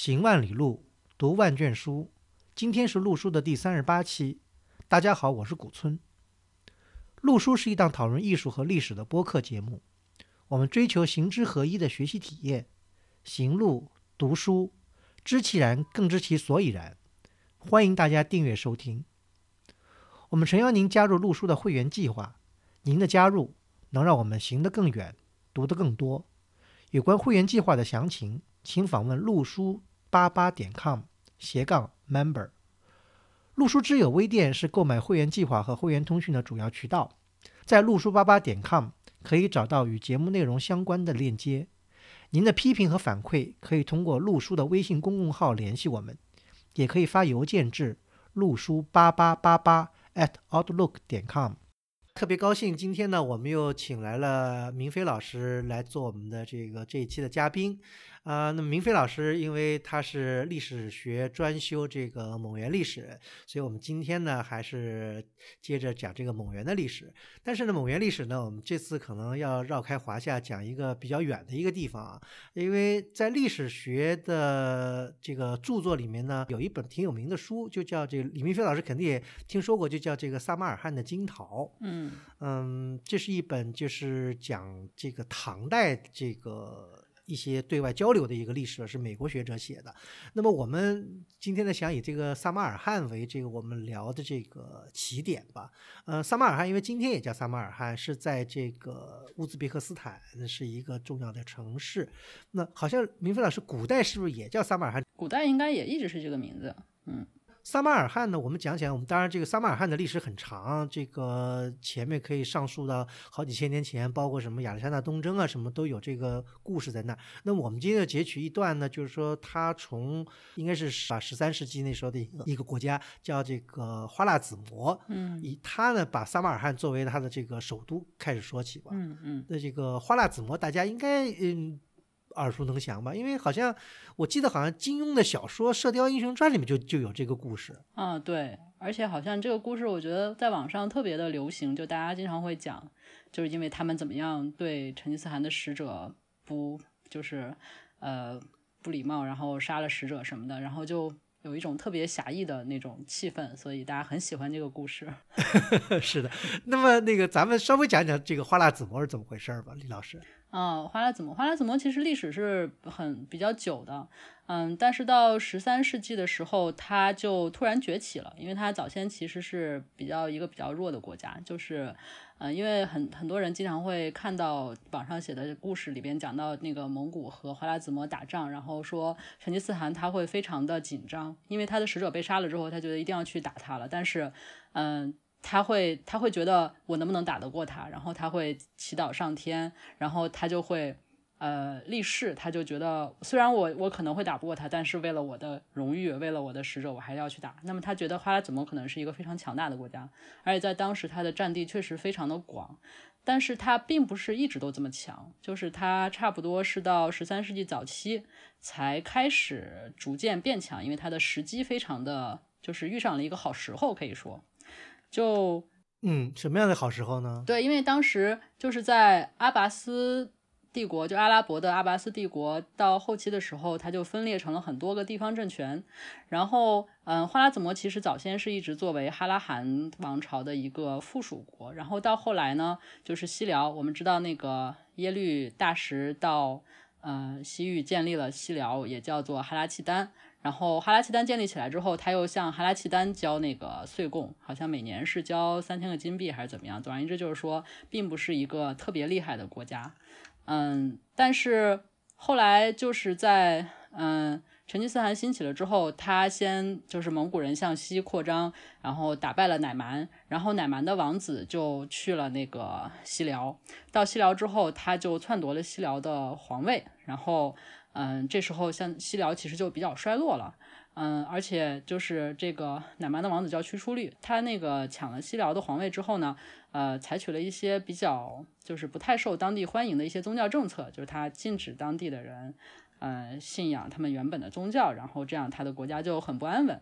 行万里路，读万卷书。今天是陆书的第三十八期。大家好，我是古村。陆书是一档讨论艺术和历史的播客节目。我们追求行知合一的学习体验，行路读书，知其然，更知其所以然。欢迎大家订阅收听。我们诚邀您加入陆书的会员计划。您的加入能让我们行得更远，读得更多。有关会员计划的详情，请访问陆书八八点 com 斜杠 member。陆书之友微店是购买会员计划和会员通讯的主要渠道，在陆书八八点 com 可以找到与节目内容相关的链接。您的批评和反馈可以通过陆书的微信公共号联系我们，也可以发邮件至陆书八八八八 at outlook 点 com。特别高兴，今天呢，我们又请来了明飞老师来做我们的这个这一期的嘉宾。啊，那么明飞老师，因为他是历史学专修这个蒙元历史，所以我们今天呢还是接着讲这个蒙元的历史。但是呢，蒙元历史呢，我们这次可能要绕开华夏，讲一个比较远的一个地方啊。因为在历史学的这个著作里面呢，有一本挺有名的书，就叫这个李明飞老师肯定也听说过，就叫这个撒马尔罕的金桃。嗯嗯，这是一本就是讲这个唐代这个。一些对外交流的一个历史是美国学者写的。那么我们今天呢，想以这个撒马尔罕为这个我们聊的这个起点吧。呃，撒马尔罕因为今天也叫撒马尔罕，是在这个乌兹别克斯坦是一个重要的城市。那好像明飞老师，古代是不是也叫撒马尔罕？古代应该也一直是这个名字。嗯。撒马尔罕呢？我们讲起来，我们当然这个撒马尔罕的历史很长，这个前面可以上溯到好几千年前，包括什么亚历山大东征啊，什么都有这个故事在那。那我们今天要截取一段呢，就是说他从应该是十十三世纪那时候的一个一个国家叫这个花剌子模，嗯，以他呢把撒马尔罕作为他的这个首都开始说起吧，嗯嗯。那这个花剌子模大家应该嗯。耳熟能详吧？因为好像我记得，好像金庸的小说《射雕英雄传》里面就就有这个故事。啊，对，而且好像这个故事，我觉得在网上特别的流行，就大家经常会讲，就是因为他们怎么样对成吉思汗的使者不就是呃不礼貌，然后杀了使者什么的，然后就有一种特别侠义的那种气氛，所以大家很喜欢这个故事。是的，那么那个咱们稍微讲讲这个花剌子模是怎么回事吧，李老师。嗯，花剌子模，花剌子模其实历史是很比较久的，嗯，但是到十三世纪的时候，它就突然崛起了，因为它早先其实是比较一个比较弱的国家，就是，嗯，因为很很多人经常会看到网上写的故事里边讲到那个蒙古和花剌子模打仗，然后说成吉思汗他会非常的紧张，因为他的使者被杀了之后，他觉得一定要去打他了，但是，嗯。他会，他会觉得我能不能打得过他，然后他会祈祷上天，然后他就会，呃，立誓，他就觉得虽然我我可能会打不过他，但是为了我的荣誉，为了我的使者，我还是要去打。那么他觉得花剌子模可能是一个非常强大的国家，而且在当时他的占地确实非常的广，但是他并不是一直都这么强，就是他差不多是到十三世纪早期才开始逐渐变强，因为他的时机非常的就是遇上了一个好时候，可以说。就嗯，什么样的好时候呢？对，因为当时就是在阿拔斯帝国，就阿拉伯的阿拔斯帝国，到后期的时候，它就分裂成了很多个地方政权。然后，嗯，花剌子模其实早先是一直作为哈拉汗王朝的一个附属国。然后到后来呢，就是西辽，我们知道那个耶律大石到呃西域建立了西辽，也叫做哈拉契丹。然后哈拉契丹建立起来之后，他又向哈拉契丹交那个岁贡，好像每年是交三千个金币还是怎么样。总而言之，就是说，并不是一个特别厉害的国家。嗯，但是后来就是在嗯成吉思汗兴起了之后，他先就是蒙古人向西扩张，然后打败了乃蛮，然后乃蛮的王子就去了那个西辽。到西辽之后，他就篡夺了西辽的皇位，然后。嗯，这时候像西辽其实就比较衰落了，嗯，而且就是这个奶蛮的王子叫屈出律，他那个抢了西辽的皇位之后呢，呃，采取了一些比较就是不太受当地欢迎的一些宗教政策，就是他禁止当地的人，呃，信仰他们原本的宗教，然后这样他的国家就很不安稳，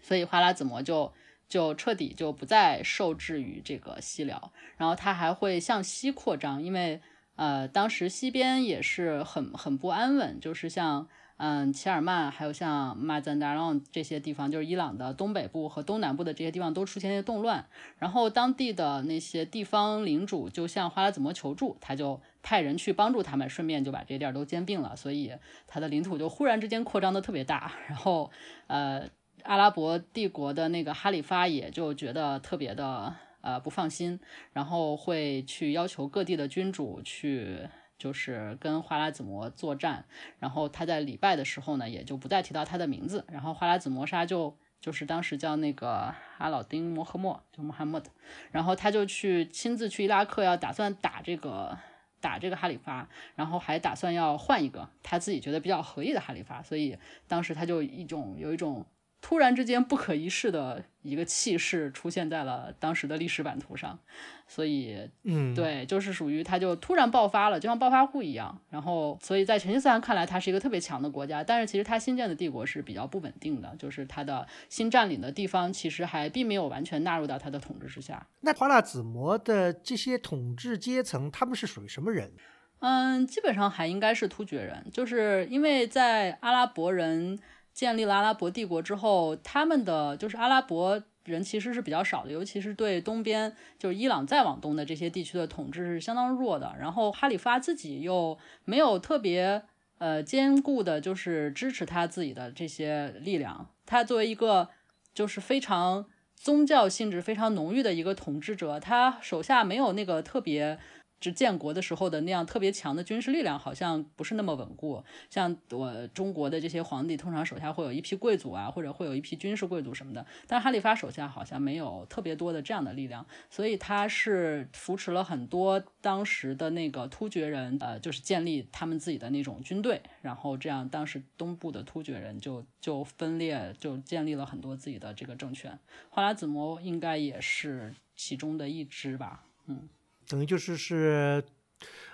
所以花剌子模就就彻底就不再受制于这个西辽，然后他还会向西扩张，因为。呃，当时西边也是很很不安稳，就是像嗯，齐尔曼，还有像马赞达朗这些地方，就是伊朗的东北部和东南部的这些地方都出现一些动乱，然后当地的那些地方领主就向花剌子模求助，他就派人去帮助他们，顺便就把这些地儿都兼并了，所以他的领土就忽然之间扩张的特别大，然后呃，阿拉伯帝国的那个哈里发也就觉得特别的。呃，不放心，然后会去要求各地的君主去，就是跟花剌子模作战。然后他在礼拜的时候呢，也就不再提到他的名字。然后花剌子模沙就就是当时叫那个阿老丁摩诃末，就穆罕默德。然后他就去亲自去伊拉克，要打算打这个打这个哈里发，然后还打算要换一个他自己觉得比较合意的哈里发。所以当时他就一种有一种。突然之间不可一世的一个气势出现在了当时的历史版图上，所以，嗯，对，就是属于它就突然爆发了，就像暴发户一样。然后，所以在成吉思汗看来，它是一个特别强的国家，但是其实他新建的帝国是比较不稳定的，就是他的新占领的地方其实还并没有完全纳入到他的统治之下。那花剌子模的这些统治阶层，他们是属于什么人？嗯，基本上还应该是突厥人，就是因为在阿拉伯人。建立了阿拉伯帝国之后，他们的就是阿拉伯人其实是比较少的，尤其是对东边就是伊朗再往东的这些地区的统治是相当弱的。然后哈里发自己又没有特别呃坚固的，就是支持他自己的这些力量。他作为一个就是非常宗教性质非常浓郁的一个统治者，他手下没有那个特别。就建国的时候的那样特别强的军事力量，好像不是那么稳固。像我中国的这些皇帝，通常手下会有一批贵族啊，或者会有一批军事贵族什么的。但哈里发手下好像没有特别多的这样的力量，所以他是扶持了很多当时的那个突厥人，呃，就是建立他们自己的那种军队，然后这样当时东部的突厥人就就分裂，就建立了很多自己的这个政权。花剌子模应该也是其中的一支吧，嗯。等于就是是，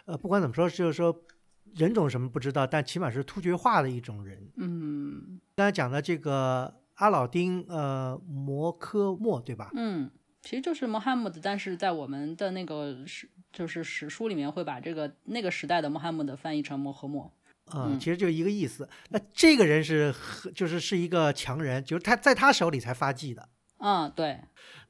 呃，不管怎么说，就是说人种什么不知道，但起码是突厥化的一种人。嗯，刚才讲的这个阿老丁，呃，摩科莫，对吧？嗯，其实就是穆罕默德，但是在我们的那个史，就是史书里面会把这个那个时代的穆罕默德翻译成摩诃末。嗯，其实就一个意思。那这个人是，就是是一个强人，就是他在他手里才发迹的。嗯，对。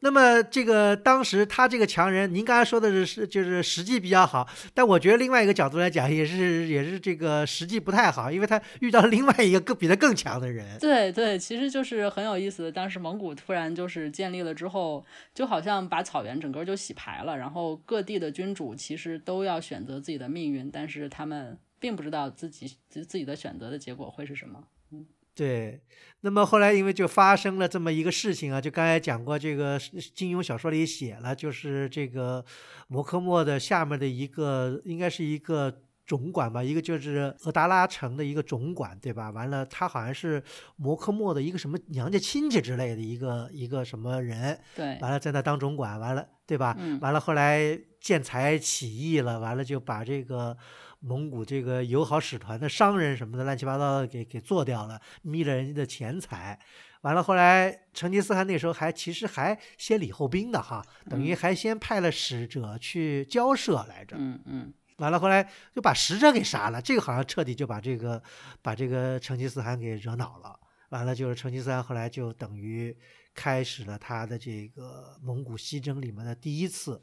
那么这个当时他这个强人，您刚才说的是是就是实际比较好，但我觉得另外一个角度来讲，也是也是这个实际不太好，因为他遇到另外一个更比他更强的人。对对，其实就是很有意思的。当时蒙古突然就是建立了之后，就好像把草原整个就洗牌了，然后各地的君主其实都要选择自己的命运，但是他们并不知道自己自自己的选择的结果会是什么。嗯。对，那么后来因为就发生了这么一个事情啊，就刚才讲过，这个金庸小说里写了，就是这个摩诃末的下面的一个，应该是一个总管吧，一个就是额达拉城的一个总管，对吧？完了，他好像是摩诃末的一个什么娘家亲戚之类的一个一个什么人，对，完了在那当总管，完了，对吧？嗯，完了后来建材起义了，完了就把这个。蒙古这个友好使团的商人什么的乱七八糟的给给做掉了，眯了人家的钱财，完了后来成吉思汗那时候还其实还先礼后兵的哈，等于还先派了使者去交涉来着，嗯嗯，完了后来就把使者给杀了，这个好像彻底就把这个把这个成吉思汗给惹恼了，完了就是成吉思汗后来就等于开始了他的这个蒙古西征里面的第一次。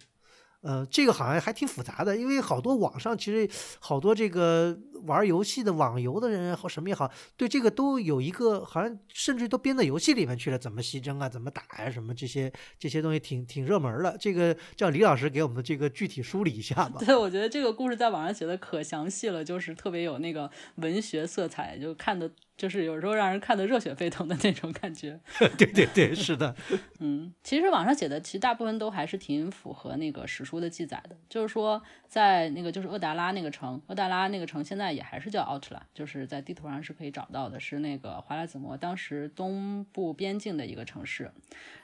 呃，这个好像还挺复杂的，因为好多网上其实好多这个玩游戏的网游的人或什么也好，对这个都有一个好像甚至都编到游戏里面去了，怎么西征啊，怎么打呀，什么这些这些东西挺挺热门的。这个叫李老师给我们这个具体梳理一下吧。对，我觉得这个故事在网上写的可详细了，就是特别有那个文学色彩，就看的。就是有时候让人看得热血沸腾的那种感觉。对对对，是的。嗯，其实网上写的其实大部分都还是挺符合那个史书的记载的。就是说，在那个就是厄达拉那个城，厄达拉那个城现在也还是叫奥特拉，就是在地图上是可以找到的，是那个华莱子模当时东部边境的一个城市。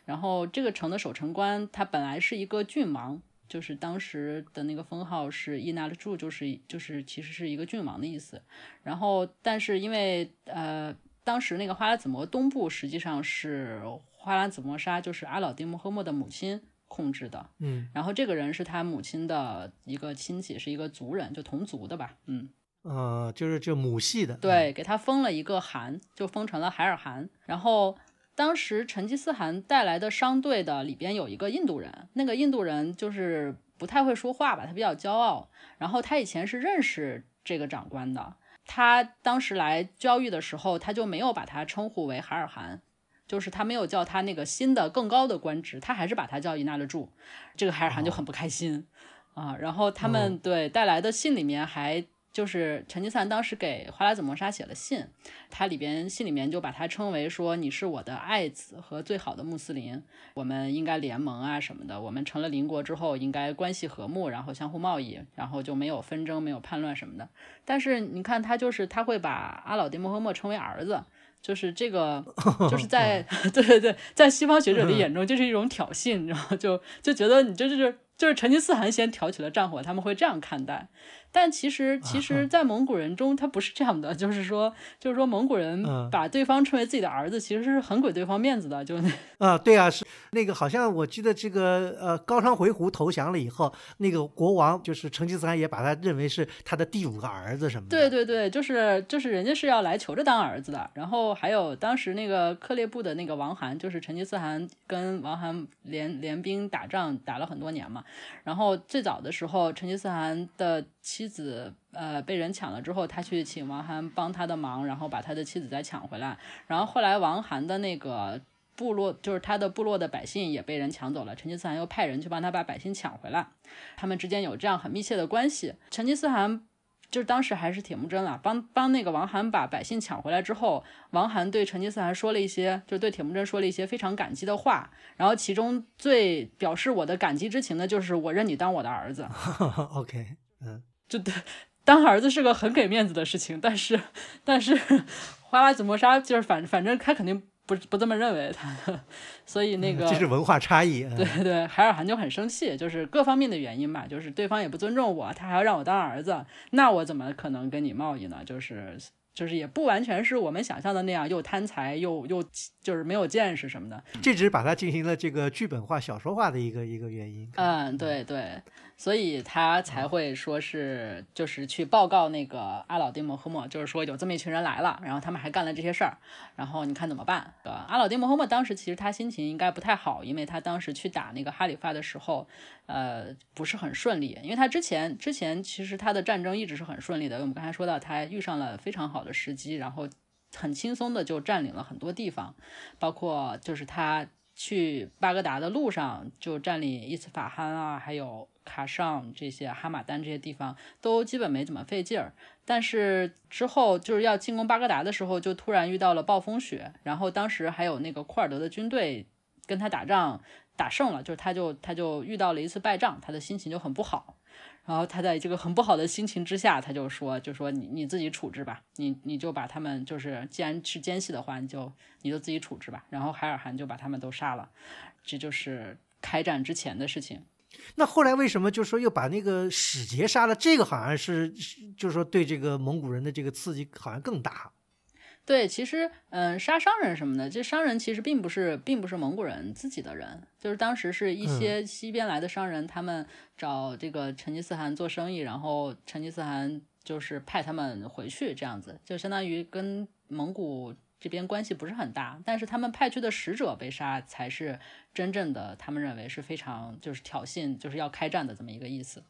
然后这个城的守城官他本来是一个郡王。就是当时的那个封号是伊纳勒柱，就是就是其实是一个郡王的意思。然后，但是因为呃，当时那个花剌子模东部实际上是花剌子模沙，就是阿老丁穆赫默的母亲控制的。嗯。然后这个人是他母亲的一个亲戚，是一个族人，就同族的吧。嗯。呃，就是这母系的，对，给他封了一个汗，就封成了海尔汗。然后当时成吉思汗带来的商队的里边有一个印度人，那个印度人就是不太会说话吧，他比较骄傲。然后他以前是认识这个长官的，他当时来交易的时候，他就没有把他称呼为海尔汗，就是他没有叫他那个新的更高的官职，他还是把他叫伊纳勒柱。这个海尔汗就很不开心啊。然后他们对带来的信里面还。就是成吉思汗当时给花剌子模沙写了信，他里边信里面就把他称为说你是我的爱子和最好的穆斯林，我们应该联盟啊什么的。我们成了邻国之后应该关系和睦，然后相互贸易，然后就没有纷争、没有叛乱什么的。但是你看他就是他会把阿老丁穆罕默称为儿子，就是这个就是在 对对对，在西方学者的眼中就是一种挑衅，然后就就觉得你这就是就是成吉思汗先挑起了战火，他们会这样看待。但其实，其实，在蒙古人中，他不是这样的，就是说，就是说，蒙古人把对方称为自己的儿子，其实是很给对方面子的，就那啊，对啊，是那个，好像我记得这个，呃，高昌回鹘投降了以后，那个国王就是成吉思汗也把他认为是他的第五个儿子什么的。对对对，就是就是人家是要来求着当儿子的。然后还有当时那个克烈部的那个王罕，就是成吉思汗跟王罕联联兵打仗打了很多年嘛。然后最早的时候，成吉思汗的。妻子呃被人抢了之后，他去请王涵帮他的忙，然后把他的妻子再抢回来。然后后来王涵的那个部落，就是他的部落的百姓也被人抢走了。成吉思汗又派人去帮他把百姓抢回来，他们之间有这样很密切的关系。成吉思汗就是当时还是铁木真了，帮帮那个王涵把百姓抢回来之后，王涵对成吉思汗说了一些，就对铁木真说了一些非常感激的话。然后其中最表示我的感激之情的就是我认你当我的儿子。OK，嗯。就对，当儿子是个很给面子的事情，但是，但是花剌子模沙就是反反正他肯定不不这么认为他，所以那个这是文化差异。对对，海尔汗就很生气，就是各方面的原因吧，就是对方也不尊重我，他还要让我当儿子，那我怎么可能跟你贸易呢？就是。就是也不完全是我们想象的那样，又贪财又又就是没有见识什么的。这只是把它进行了这个剧本化、小说化的一个一个原因。嗯，对对，所以他才会说是就是去报告那个阿老丁摩诃末，就是说有这么一群人来了，然后他们还干了这些事儿，然后你看怎么办？阿老丁摩诃末当时其实他心情应该不太好，因为他当时去打那个哈里发的时候。呃，不是很顺利，因为他之前之前其实他的战争一直是很顺利的。我们刚才说到，他遇上了非常好的时机，然后很轻松的就占领了很多地方，包括就是他去巴格达的路上就占领伊斯法罕啊，还有卡尚这些哈马丹这些地方都基本没怎么费劲儿。但是之后就是要进攻巴格达的时候，就突然遇到了暴风雪，然后当时还有那个库尔德的军队跟他打仗。打胜了，就是他，就他就遇到了一次败仗，他的心情就很不好。然后他在这个很不好的心情之下，他就说，就说你你自己处置吧，你你就把他们，就是既然是奸细的话，你就你就自己处置吧。然后海尔汗就把他们都杀了，这就是开战之前的事情。那后来为什么就说又把那个使节杀了？这个好像是，就是说对这个蒙古人的这个刺激好像更大。对，其实，嗯，杀商人什么的，这商人其实并不是，并不是蒙古人自己的人，就是当时是一些西边来的商人，他们找这个成吉思汗做生意，然后成吉思汗就是派他们回去，这样子，就相当于跟蒙古这边关系不是很大，但是他们派去的使者被杀，才是真正的，他们认为是非常就是挑衅，就是要开战的这么一个意思。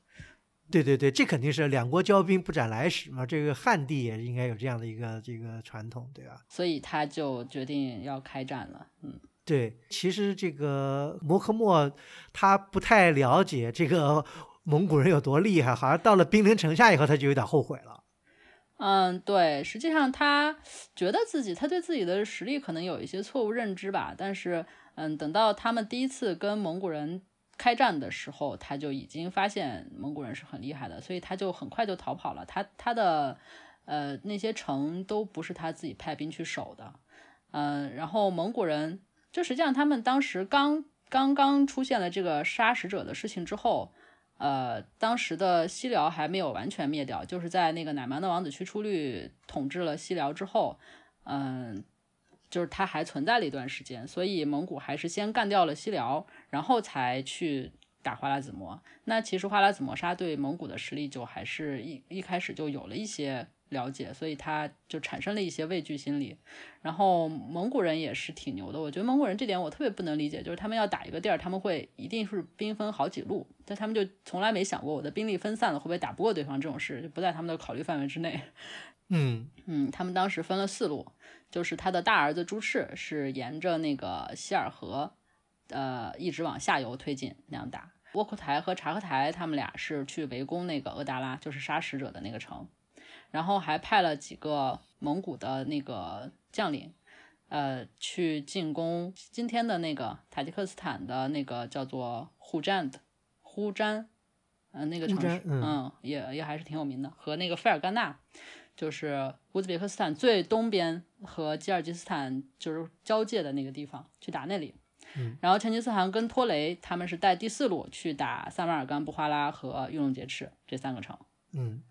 对对对，这肯定是两国交兵不斩来使嘛。这个汉地也应该有这样的一个这个传统，对吧？所以他就决定要开战了。嗯，对，其实这个摩诃末他不太了解这个 蒙古人有多厉害，好像到了兵临城下以后，他就有点后悔了。嗯，对，实际上他觉得自己他对自己的实力可能有一些错误认知吧。但是，嗯，等到他们第一次跟蒙古人。开战的时候，他就已经发现蒙古人是很厉害的，所以他就很快就逃跑了。他他的呃那些城都不是他自己派兵去守的，嗯，然后蒙古人就实际上他们当时刚刚刚出现了这个杀使者的事情之后，呃，当时的西辽还没有完全灭掉，就是在那个乃蛮的王子屈出律统治了西辽之后，嗯。就是他还存在了一段时间，所以蒙古还是先干掉了西辽，然后才去打花剌子模。那其实花剌子模杀对蒙古的实力就还是一一开始就有了一些了解，所以他就产生了一些畏惧心理。然后蒙古人也是挺牛的，我觉得蒙古人这点我特别不能理解，就是他们要打一个地儿，他们会一定是兵分好几路，但他们就从来没想过我的兵力分散了会不会打不过对方这种事，就不在他们的考虑范围之内。嗯嗯，他们当时分了四路，就是他的大儿子朱赤是沿着那个希尔河，呃，一直往下游推进那样打。窝阔台和察合台他们俩是去围攻那个阿达拉，就是杀使者的那个城，然后还派了几个蒙古的那个将领，呃，去进攻今天的那个塔吉克斯坦的那个叫做呼占的呼占，嗯、那个城市，嗯嗯，也也还是挺有名的，和那个费尔干纳。就是乌兹别克斯坦最东边和吉尔吉斯坦就是交界的那个地方，去打那里。嗯，然后成吉思汗跟托雷他们是带第四路去打萨马尔干、布哈拉和玉龙杰赤这三个城。嗯，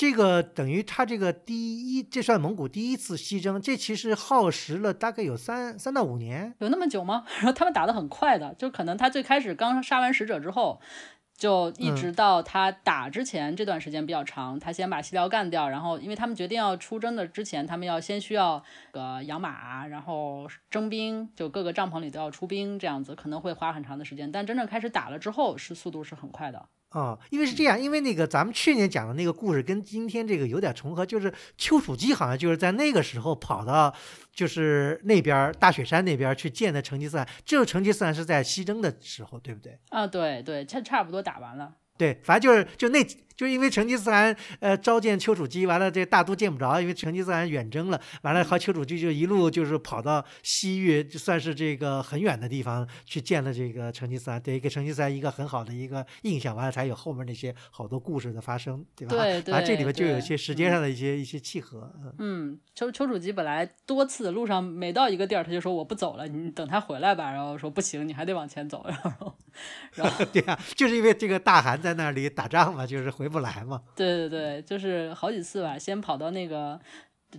这个等于他这个第一，这算蒙古第一次西征，这其实耗时了大概有三三到五年。有那么久吗？然后他们打得很快的，就可能他最开始刚杀完使者之后，就一直到他打之前这段时间比较长，他先把西辽干掉，然后因为他们决定要出征的之前，他们要先需要呃养马，然后征兵，就各个帐篷里都要出兵，这样子可能会花很长的时间，但真正开始打了之后，是速度是很快的。啊、因为是这样，因为那个咱们去年讲的那个故事跟今天这个有点重合，就是丘处机好像就是在那个时候跑到就是那边儿大雪山那边儿去见的成吉思汗，这个成吉思汗是在西征的时候，对不对？啊，对对，差差不多打完了。对，反正就是就那，就是因为成吉思汗呃召见丘处机，完了这大都见不着，因为成吉思汗远征了，完了和丘处机就一路就是跑到西域，就算是这个很远的地方去见了这个成吉思汗，对给成吉思汗一个很好的一个印象，完了才有后面那些好多故事的发生，对吧？对对反正这里面就有一些时间上的一些、一些契合，嗯。嗯，丘丘处机本来多次路上每到一个地儿，他就说我不走了，你等他回来吧。然后说不行，你还得往前走。然后，然后 对呀、就是因为这个大汗在那里打仗嘛，就是回不来嘛。对对对，就是好几次吧，先跑到那个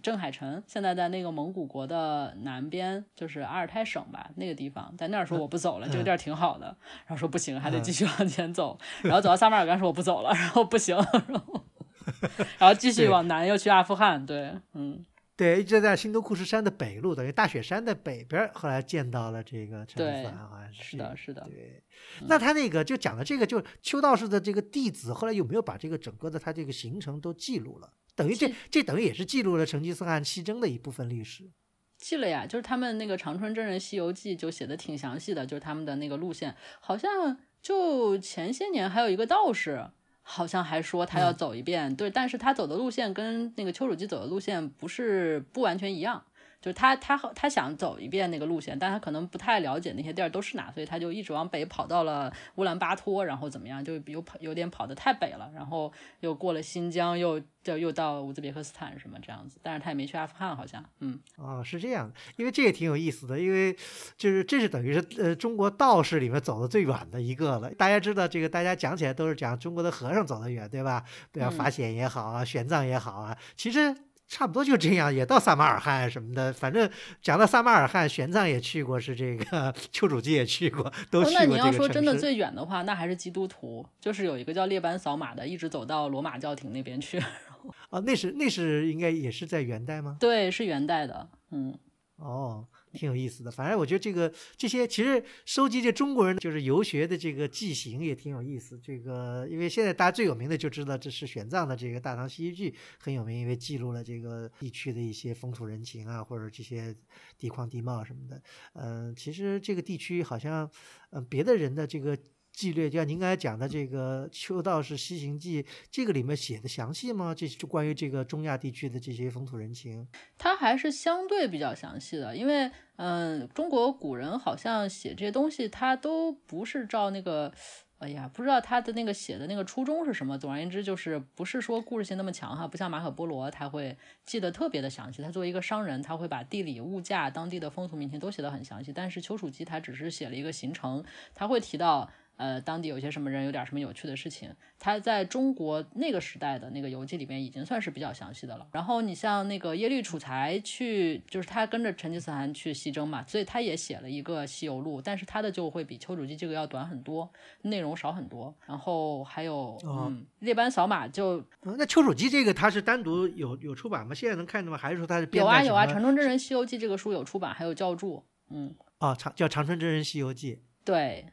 郑海城，现在在那个蒙古国的南边，就是阿尔泰省吧，那个地方，在那儿说我不走了，这个地儿挺好的，然后说不行，还得继续往前走，然后走到撒马尔干说我不走了，然后不行，然后 然后继续往南又去阿富汗，对，嗯，对，一直在新都库什山的北路，等于大雪山的北边儿，后来见到了这个成吉思汗，好像是是的，是的。对，那他那个就讲的这个，就丘道士的这个弟子，后来有没有把这个整个的他这个行程都记录了？等于这这等于也是记录了成吉思汗西征的一部分历史。记了呀，就是他们那个长春真人西游记就写的挺详细的，就是他们的那个路线，好像就前些年还有一个道士，好像还说他要嗯走一遍，对，但是他走的路线跟那个丘处机走的路线不是不完全一样。就是他他他想走一遍那个路线，但他可能不太了解那些地儿都是哪，所以他就一直往北跑到了乌兰巴托，然后怎么样，就有跑有点跑得太北了，然后又过了新疆，又就又到乌兹别克斯坦什么这样子，但是他也没去阿富汗，好像，嗯，哦，是这样，因为这也挺有意思的，因为就是这是等于是呃中国道士里面走的最远的一个了。大家知道这个，大家讲起来都是讲中国的和尚走得远，对吧？对啊，嗯法显也好啊，玄奘也好啊，其实。差不多就这样，也到撒马尔罕什么的。反正讲到撒马尔罕，玄奘也去过，是这个 丘处机也去过，都哦，去过这那你要。说真的最远的话，那还是基督徒，就是有一个叫列班扫码的，一直走到罗马教廷那边去。哦，那是那是应该也是在元代吗？对，是元代的，嗯，哦，挺有意思的。反正我觉得这个这些其实收集这中国人就是游学的这个记行也挺有意思。这个因为现在大家最有名的就知道这是玄奘的这个《大唐西域记》很有名，因为记录了这个地区的一些风土人情啊，或者这些地况地貌什么的。嗯、其实这个地区好像，嗯、别的人的这个。纪略，就像您刚才讲的这个《秋道士西行记》，这个里面写的详细吗？这就关于这个中亚地区的这些风土人情。它还是相对比较详细的，因为嗯，中国古人好像写这些东西，他都不是照那个。哎呀，不知道他的那个写的那个初衷是什么。总而言之，就是不是说故事性那么强哈，不像马可波罗，他会记得特别的详细。他作为一个商人，他会把地理、物价、当地的风俗民情都写得很详细。但是丘处机他只是写了一个行程，他会提到，呃，当地有些什么人，有点什么有趣的事情，他在中国那个时代的那个游记里面已经算是比较详细的了。然后你像那个耶律楚材去，就是他跟着成吉思汗去西征嘛，所以他也写了一个西游录，但是他的就会比丘处机这个要短很多，内容少很多。然后还有，嗯，列班扫码就，那丘处机这个他是单独有有出版吗？现在能看到吗？还是说他是有啊有啊，《长春真人西游记》这个书有出版，还有教注，嗯，哦，长叫《长春真人西游记》，对。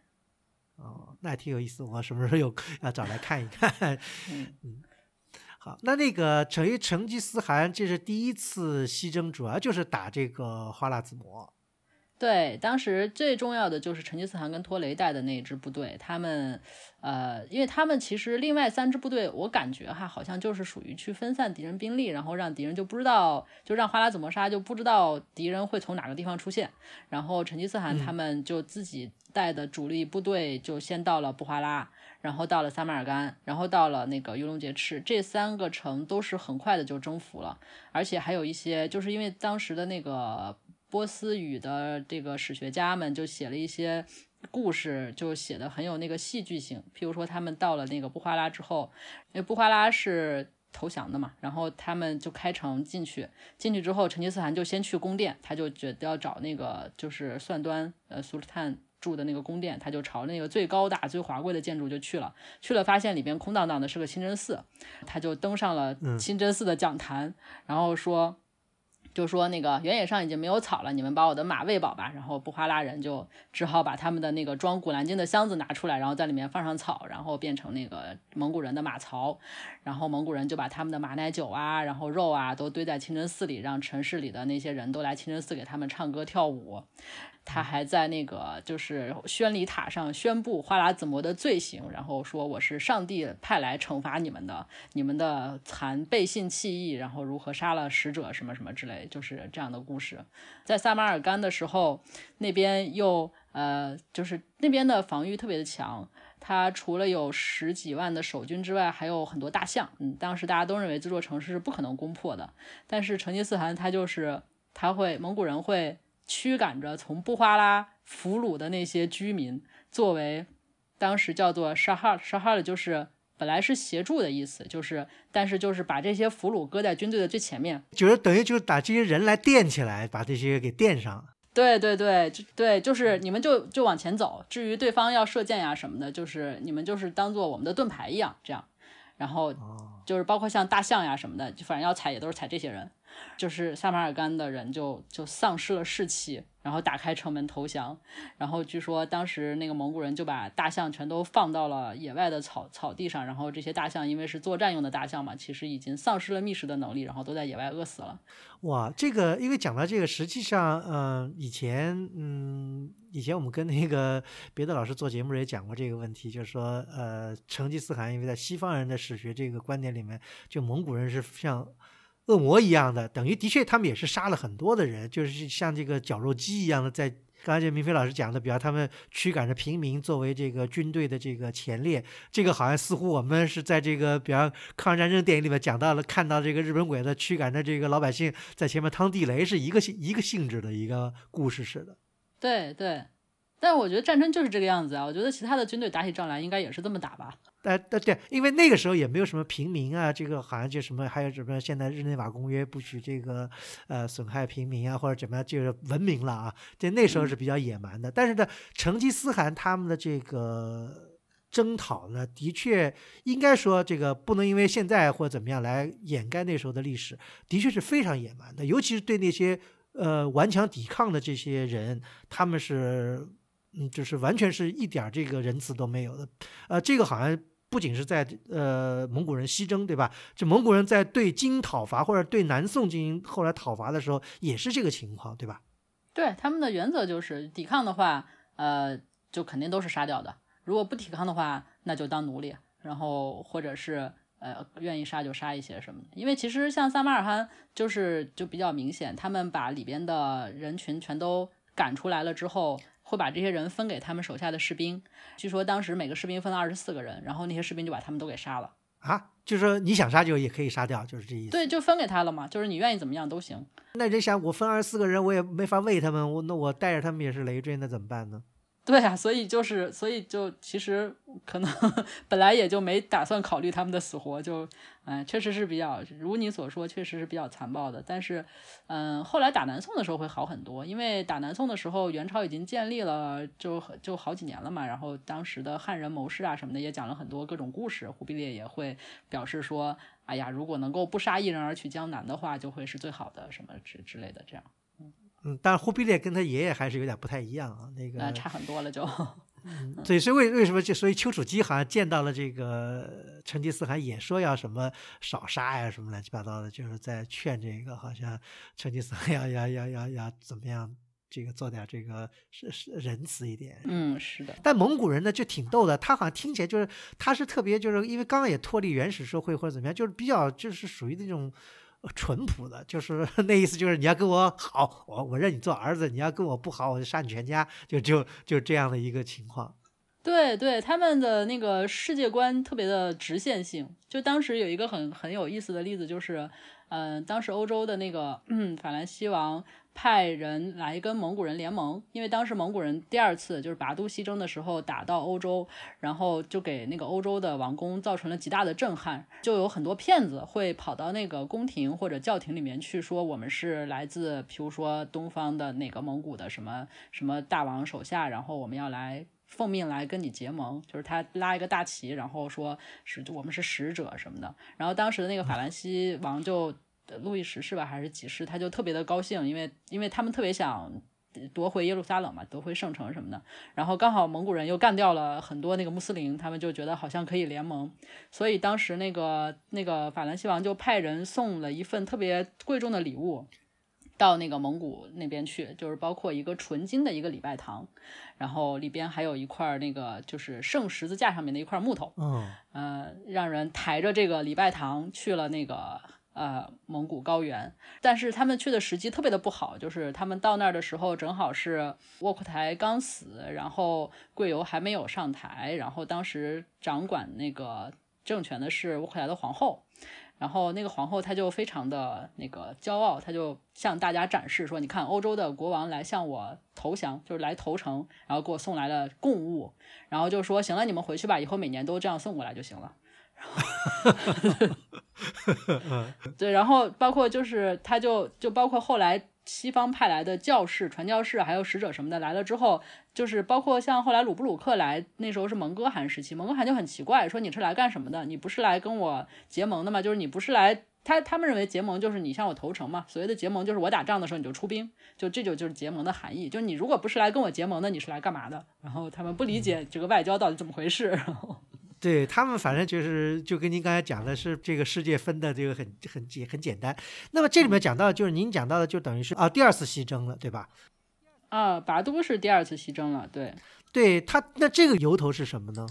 哦，那还挺有意思，我什么时候有要找来看一看。嗯，好，那那个成于成吉思汗，这是第一次西征，主要就是打这个花剌子模。对，当时最重要的就是成吉思汗跟托雷带的那支部队，他们，呃，因为他们其实另外三支部队，我感觉哈，好像就是属于去分散敌人兵力，然后让敌人就不知道，就让花剌子模杀，就不知道敌人会从哪个地方出现。然后成吉思汗他们就自己带的主力部队就先到了布哈拉，然后到了撒马尔干，然后到了那个雍容杰赤，这三个城都是很快的就征服了，而且还有一些，就是因为当时的那个。波斯语的这个史学家们就写了一些故事，就写的很有那个戏剧性。譬如说，他们到了那个布哈拉之后，因为布哈拉是投降的嘛，然后他们就开城进去。进去之后，成吉思汗就先去宫殿，他就觉得要找那个就是算端呃苏尔坦住的那个宫殿，他就朝那个最高大、最华贵的建筑就去了。去了，发现里边空荡荡的，是个清真寺，他就登上了清真寺的讲坛，然后说。就说那个原野上已经没有草了，你们把我的马喂饱吧。然后布哈拉人就只好把他们的那个装古兰经的箱子拿出来，然后在里面放上草，然后变成那个蒙古人的马槽。然后蒙古人就把他们的马奶酒啊，然后肉啊都堆在清真寺里，让城市里的那些人都来清真寺给他们唱歌跳舞。他还在那个就是宣礼塔上宣布花剌子模的罪行，然后说我是上帝派来惩罚你们的，你们的残背信弃义，然后如何杀了使者什么什么之类，就是这样的故事。在撒马尔干的时候，那边又呃就是那边的防御特别的强，他除了有十几万的守军之外，还有很多大象。嗯，当时大家都认为这座城市是不可能攻破的，但是成吉思汗他就是他会蒙古人会。驱赶着从布哈拉俘虏的那些居民，作为当时叫做沙哈沙哈的，就是本来是协助的意思，就是但是就是把这些俘虏搁在军队的最前面，就是等于就是把这些人来垫起来，把这些给垫上。对对对，就对，就是你们就就往前走，至于对方要射箭呀什么的，就是你们就是当做我们的盾牌一样这样，然后就是包括像大象呀什么的，就反正要踩也都是踩这些人。就是萨马尔干的人就就丧失了士气，然后打开城门投降。然后据说当时那个蒙古人就把大象全都放到了野外的草草地上，然后这些大象因为是作战用的大象嘛，其实已经丧失了觅食的能力，然后都在野外饿死了。哇，这个因为讲到这个，实际上，嗯，以前，嗯，以前我们跟那个别的老师做节目也讲过这个问题，就是说，呃，成吉思汗因为在西方人的史学这个观点里面，就蒙古人是像。恶魔一样的，等于的确他们也是杀了很多的人，就是像这个绞肉机一样的，在刚才明飞老师讲的，比方他们驱赶着平民作为这个军队的这个前列，这个好像似乎我们是在这个比方抗日战争电影里面讲到了，看到这个日本鬼子驱赶着这个老百姓在前面趟地雷，是一个性一个性质的一个故事似的。对对，但我觉得战争就是这个样子啊，我觉得其他的军队打起仗来应该也是这么打吧。呃，对对，因为那个时候也没有什么平民啊，这个好像就什么，还有什么现在日内瓦公约不许这个呃损害平民啊，或者怎么样，就是文明了啊。在那时候是比较野蛮的，但是呢，成吉思汗他们的这个征讨呢，的确应该说这个不能因为现在或者怎么样来掩盖那时候的历史，的确是非常野蛮的，尤其是对那些呃顽强抵抗的这些人，他们是。嗯，就是完全是一点这个仁慈都没有的，呃，这个好像不仅是在呃蒙古人西征，对吧？这蒙古人在对金讨伐或者对南宋进行后来讨伐的时候，也是这个情况，对吧？对，他们的原则就是抵抗的话，呃，就肯定都是杀掉的；如果不抵抗的话，那就当奴隶，然后或者是呃愿意杀就杀一些什么的。因为其实像撒马尔罕就是就比较明显，他们把里边的人群全都赶出来了之后。会把这些人分给他们手下的士兵，据说当时每个士兵分了二十四个人，然后那些士兵就把他们都给杀了啊！就是说你想杀就也可以杀掉，就是这意思。对，就分给他了嘛，就是你愿意怎么样都行。那人想我分二十四个人，我也没法喂他们，我那我带着他们也是累赘，那怎么办呢？对啊，所以就是，所以就其实可能本来也就没打算考虑他们的死活，就，嗯，确实是比较如你所说，确实是比较残暴的。但是，嗯，后来打南宋的时候会好很多，因为打南宋的时候元朝已经建立了，就就好几年了嘛。然后当时的汉人谋士啊什么的也讲了很多各种故事，忽必烈也会表示说，哎呀，如果能够不杀一人而取江南的话，就会是最好的什么之之类的这样。嗯，但是忽必烈跟他爷爷还是有点不太一样啊，那个差很多了就。嗯，对，所以为为什么就所以丘处机好像见到了这个成吉思汗，也说要什么少杀呀，什么乱七八糟的，就是在劝这个好像成吉思汗要要要要要怎么样，这个做点这个是是仁慈一点。嗯，是的。但蒙古人呢就挺逗的，他好像听起来就是他是特别就是因为刚刚也脱离原始社会或者怎么样，就是比较就是属于那种。淳朴的，就是 那意思，就是你要跟我好，我我认你做儿子；你要跟我不好，我就杀你全家，就就就这样的一个情况。对对，他们的那个世界观特别的直线性。就当时有一个很很有意思的例子，就是，嗯，当时欧洲的那个法兰西王。派人来跟蒙古人联盟，因为当时蒙古人第二次就是拔都西征的时候打到欧洲，然后就给那个欧洲的王宫造成了极大的震撼，就有很多骗子会跑到那个宫廷或者教廷里面去说我们是来自，譬如说东方的哪个蒙古的什么什么大王手下，然后我们要来奉命来跟你结盟，就是他拉一个大旗，然后说是我们是使者什么的，然后当时的那个法兰西王就。路易十世吧，还是几世，他就特别的高兴，因为因为他们特别想夺回耶路撒冷嘛，夺回圣城什么的。然后刚好蒙古人又干掉了很多那个穆斯林，他们就觉得好像可以联盟，所以当时那个那个法兰西王就派人送了一份特别贵重的礼物到那个蒙古那边去，就是包括一个纯金的一个礼拜堂，然后里边还有一块那个就是圣十字架上面的一块木头，嗯，呃，让人抬着这个礼拜堂去了那个。呃，蒙古高原，但是他们去的时机特别的不好，就是他们到那儿的时候，正好是窝阔台刚死，然后贵由还没有上台，然后当时掌管那个政权的是窝阔台的皇后，然后那个皇后她就非常的那个骄傲，她就向大家展示说，你看欧洲的国王来向我投降，就是来投诚，然后给我送来了贡物，然后就说，行了，你们回去吧，以后每年都这样送过来就行了。对，然后包括就是，他就就包括后来西方派来的教士、传教士，还有使者什么的来了之后，就是包括像后来鲁布鲁克来，那时候是蒙哥汗时期，蒙哥汗就很奇怪，说你是来干什么的？你不是来跟我结盟的吗？就是你不是来，他他们认为结盟就是你向我投诚嘛。所谓的结盟就是我打仗的时候你就出兵，就这就就是结盟的含义。就你如果不是来跟我结盟的，你是来干嘛的？然后他们不理解这个外交到底怎么回事，然后。对他们，反正就是就跟您刚才讲的是这个世界分的这个很很简很简单。那么这里面讲到就是您讲到的，就等于是啊第二次西征了，对吧？啊，拔都是第二次西征了，对。对他，那这个由头是什么呢？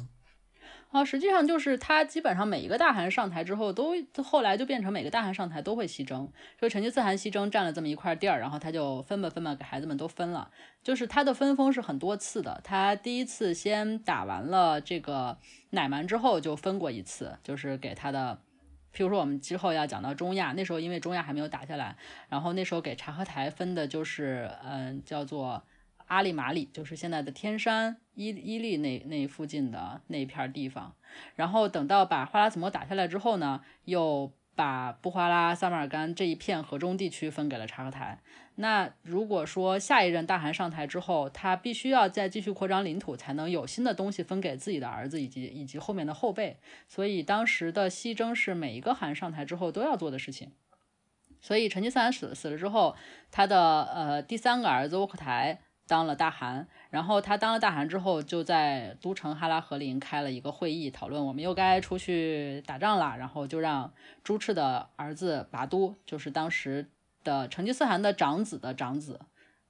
啊，实际上就是他基本上每一个大汗上台之后，都后来就变成每个大汗上台都会西征。就成吉思汗西征占了这么一块地儿，然后他就分吧分吧给孩子们都分了。就是他的分封是很多次的，他第一次先打完了这个乃蛮之后就分过一次，就是给他的，譬如说我们之后要讲到中亚，那时候因为中亚还没有打下来，然后那时候给察合台分的就是嗯叫做。阿里马里就是现在的天山伊伊利那那附近的那一片地方，然后等到把花剌子模打下来之后呢，又把布哈拉、撒马尔干这一片河中地区分给了察合台。那如果说下一任大汗上台之后，他必须要再继续扩张领土，才能有新的东西分给自己的儿子以及以及后面的后辈。所以当时的西征是每一个汗上台之后都要做的事情。所以成吉思汗死死了之后，他的呃第三个儿子窝阔台。当了大汗，然后他当了大汗之后，就在都城哈拉和林开了一个会议，讨论我们又该出去打仗了。然后就让朱赤的儿子拔都，就是当时的成吉思汗的长子的长子，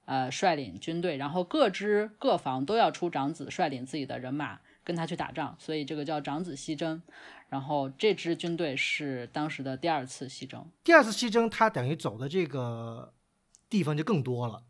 呃，率领军队，然后各支各房都要出长子率领自己的人马跟他去打仗，所以这个叫长子西征。然后这支军队是当时的第二次西征。第二次西征，他等于走的这个地方就更多了。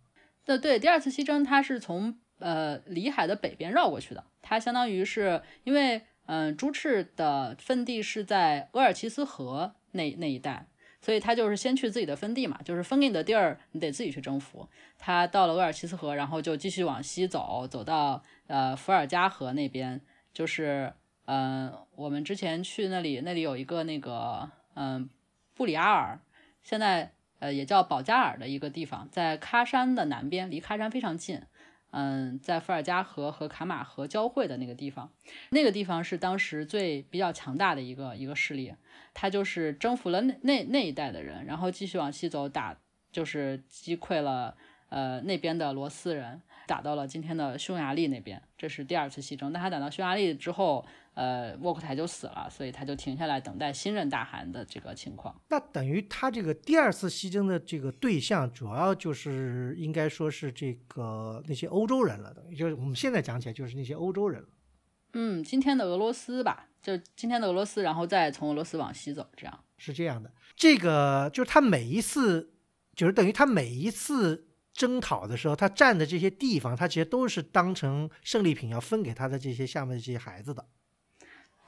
那对，第二次西征，它是从呃里海的北边绕过去的。它相当于是因为嗯朱赤的分地是在鄂尔齐斯河那那一带，所以他就是先去自己的分地嘛，就是分给你的地儿，你得自己去征服。他到了鄂尔齐斯河，然后就继续往西走，走到呃伏尔加河那边，就是嗯、我们之前去那里，那里有一个那个嗯、布里阿尔，现在呃也叫保加尔的一个地方，在喀山的南边，离喀山非常近。嗯，在伏尔加河和卡马河交汇的那个地方，那个地方是当时最比较强大的一个一个势力，他就是征服了那那那一带的人，然后继续往西走打，就是击溃了呃那边的罗斯人，打到了今天的匈牙利那边，这是第二次西征。但他打到匈牙利之后，呃，沃克台就死了，所以他就停下来等待新任大汗的这个情况。那等于他这个第二次西征的这个对象，主要就是应该说是这个那些欧洲人了，等于就是我们现在讲起来就是那些欧洲人了。嗯，今天的俄罗斯吧，就今天的俄罗斯，然后再从俄罗斯往西走，这样。是这样的，这个就是他每一次，就是等于他每一次征讨的时候，他占的这些地方，他其实都是当成胜利品要分给他的这些下面的这些孩子的。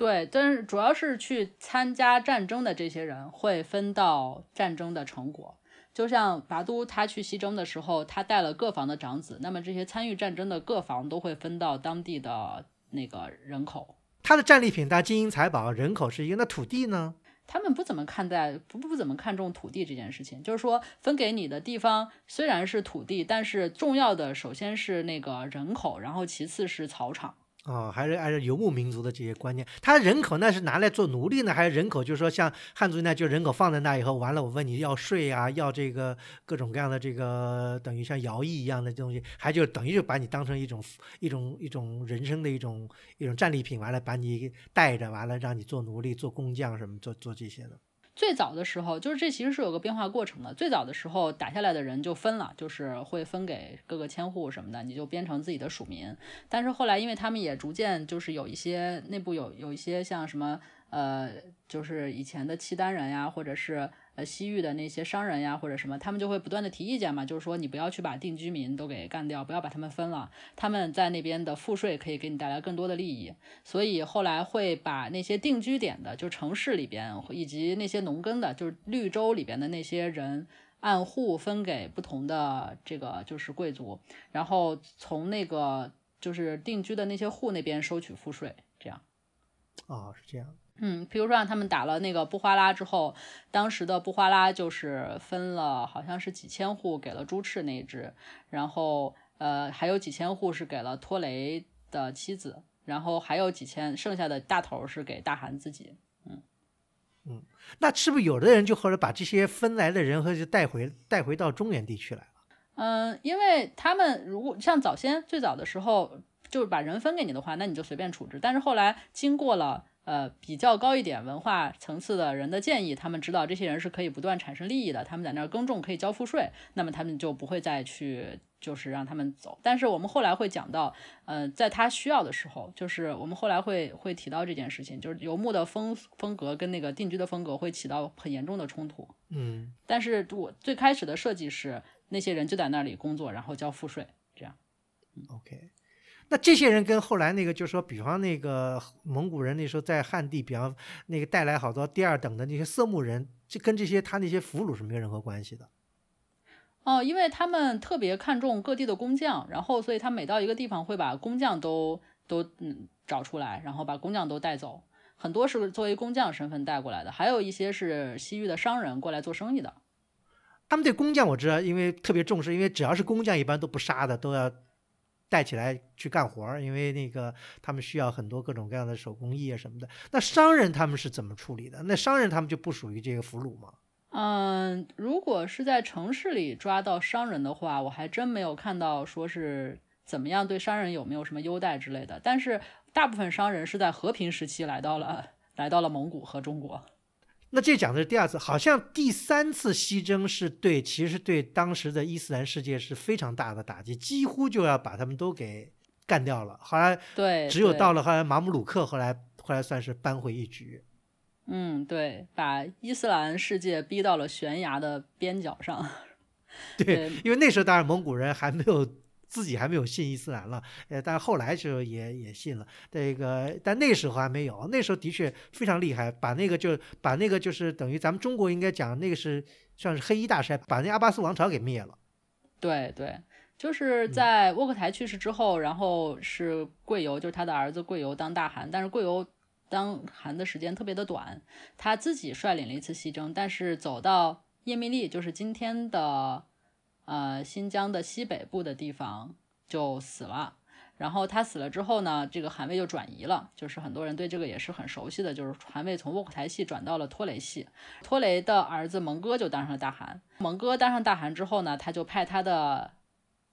对，但是主要是去参加战争的这些人会分到战争的成果。就像拔都他去西征的时候，他带了各房的长子，那么这些参与战争的各房都会分到当地的那个人口。他的战利品，他金银财宝、人口是一个，那土地呢？他们不怎么看待不不怎么看重土地这件事情，就是说分给你的地方虽然是土地，但是重要的首先是那个人口，然后其次是草场。哦，还是按照游牧民族的这些观念，他人口那是拿来做奴隶呢，还是人口就是说像汉族那就人口放在那以后，完了我问你要税啊，要这个各种各样的这个等于像徭役一样的东西，还就等于就把你当成一种一种一种人生的一种一种战利品，完了把你带着，完了让你做奴隶、做工匠什么做做这些的。最早的时候，就是这其实是有个变化过程的。最早的时候，打下来的人就分了，就是会分给各个千户什么的，你就编成自己的属民。但是后来，因为他们也逐渐就是有一些内部有有一些像什么呃，就是以前的契丹人呀，或者是西域的那些商人呀，或者什么，他们就会不断的提意见嘛，就是说你不要去把定居民都给干掉，不要把他们分了，他们在那边的赋税可以给你带来更多的利益。所以后来会把那些定居点的，就城市里边以及那些农耕的，就是绿洲里边的那些人，按户分给不同的这个就是贵族，然后从那个就是定居的那些户那边收取赋税，这样。哦，是这样。嗯，比如说让他们打了那个布花拉之后，当时的布花拉就是分了好像是几千户给了朱赤那一支，然后呃还有几千户是给了托雷的妻子，然后还有几千剩下的大头是给大汗自己。嗯嗯那是不是有的人就或者把这些分来的人和就带回带回到中原地区来了？嗯，因为他们如果像早先最早的时候，就是把人分给你的话，那你就随便处置。但是后来经过了呃比较高一点文化层次的人的建议，他们知道这些人是可以不断产生利益的，他们在那儿耕种可以交赋税，那么他们就不会再去就是让他们走。但是我们后来会讲到，呃，在他需要的时候，就是我们后来会会提到这件事情，就是游牧的风风格跟那个定居的风格会起到很严重的冲突。嗯，但是我最开始的设计是那些人就在那里工作，然后交赋税，这样。OK，那这些人跟后来那个，就是说，比方那个蒙古人那时候在汉地，比方那个带来好多第二等的那些色目人，这跟这些他那些俘虏是没有任何关系的。哦，因为他们特别看重各地的工匠，然后所以他每到一个地方会把工匠都都嗯找出来，然后把工匠都带走。很多是作为工匠身份带过来的，还有一些是西域的商人过来做生意的。他们对工匠我知道，因为特别重视，因为只要是工匠，一般都不杀的，都要带起来去干活儿，因为那个他们需要很多各种各样的手工艺啊什么的。那商人他们是怎么处理的？那商人他们就不属于这个俘虏吗？嗯，如果是在城市里抓到商人的话，我还真没有看到说是怎么样对商人有没有什么优待之类的。但是大部分商人是在和平时期来到了来到了蒙古和中国。那这讲的是第二次，好像第三次西征是对，其实对当时的伊斯兰世界是非常大的打击，几乎就要把他们都给干掉了。后来对，只有到了后来马姆鲁克，后来后来算是扳回一局。嗯，对，把伊斯兰世界逼到了悬崖的边角上。对，对因为那时候当然蒙古人还没有自己还没有信伊斯兰了，呃，但后来就也也信了。这个，但那时候还没有，那时候的确非常厉害，把那个就把那个就是等于咱们中国应该讲那个是算是黑衣大帅，把那阿巴斯王朝给灭了。对对，就是在沃克台去世之后，然后是贵由，就是他的儿子贵由当大汗，但是贵由当汗的时间特别的短，他自己率领了一次西征，但是走到叶密利，就是今天的。呃，新疆的西北部的地方就死了，然后他死了之后呢，这个汗位就转移了，就是很多人对这个也是很熟悉的，就是汗位从沃克台系转到了托雷系，托雷的儿子蒙哥就当上了大汗。蒙哥当上大汗之后呢，他就派他的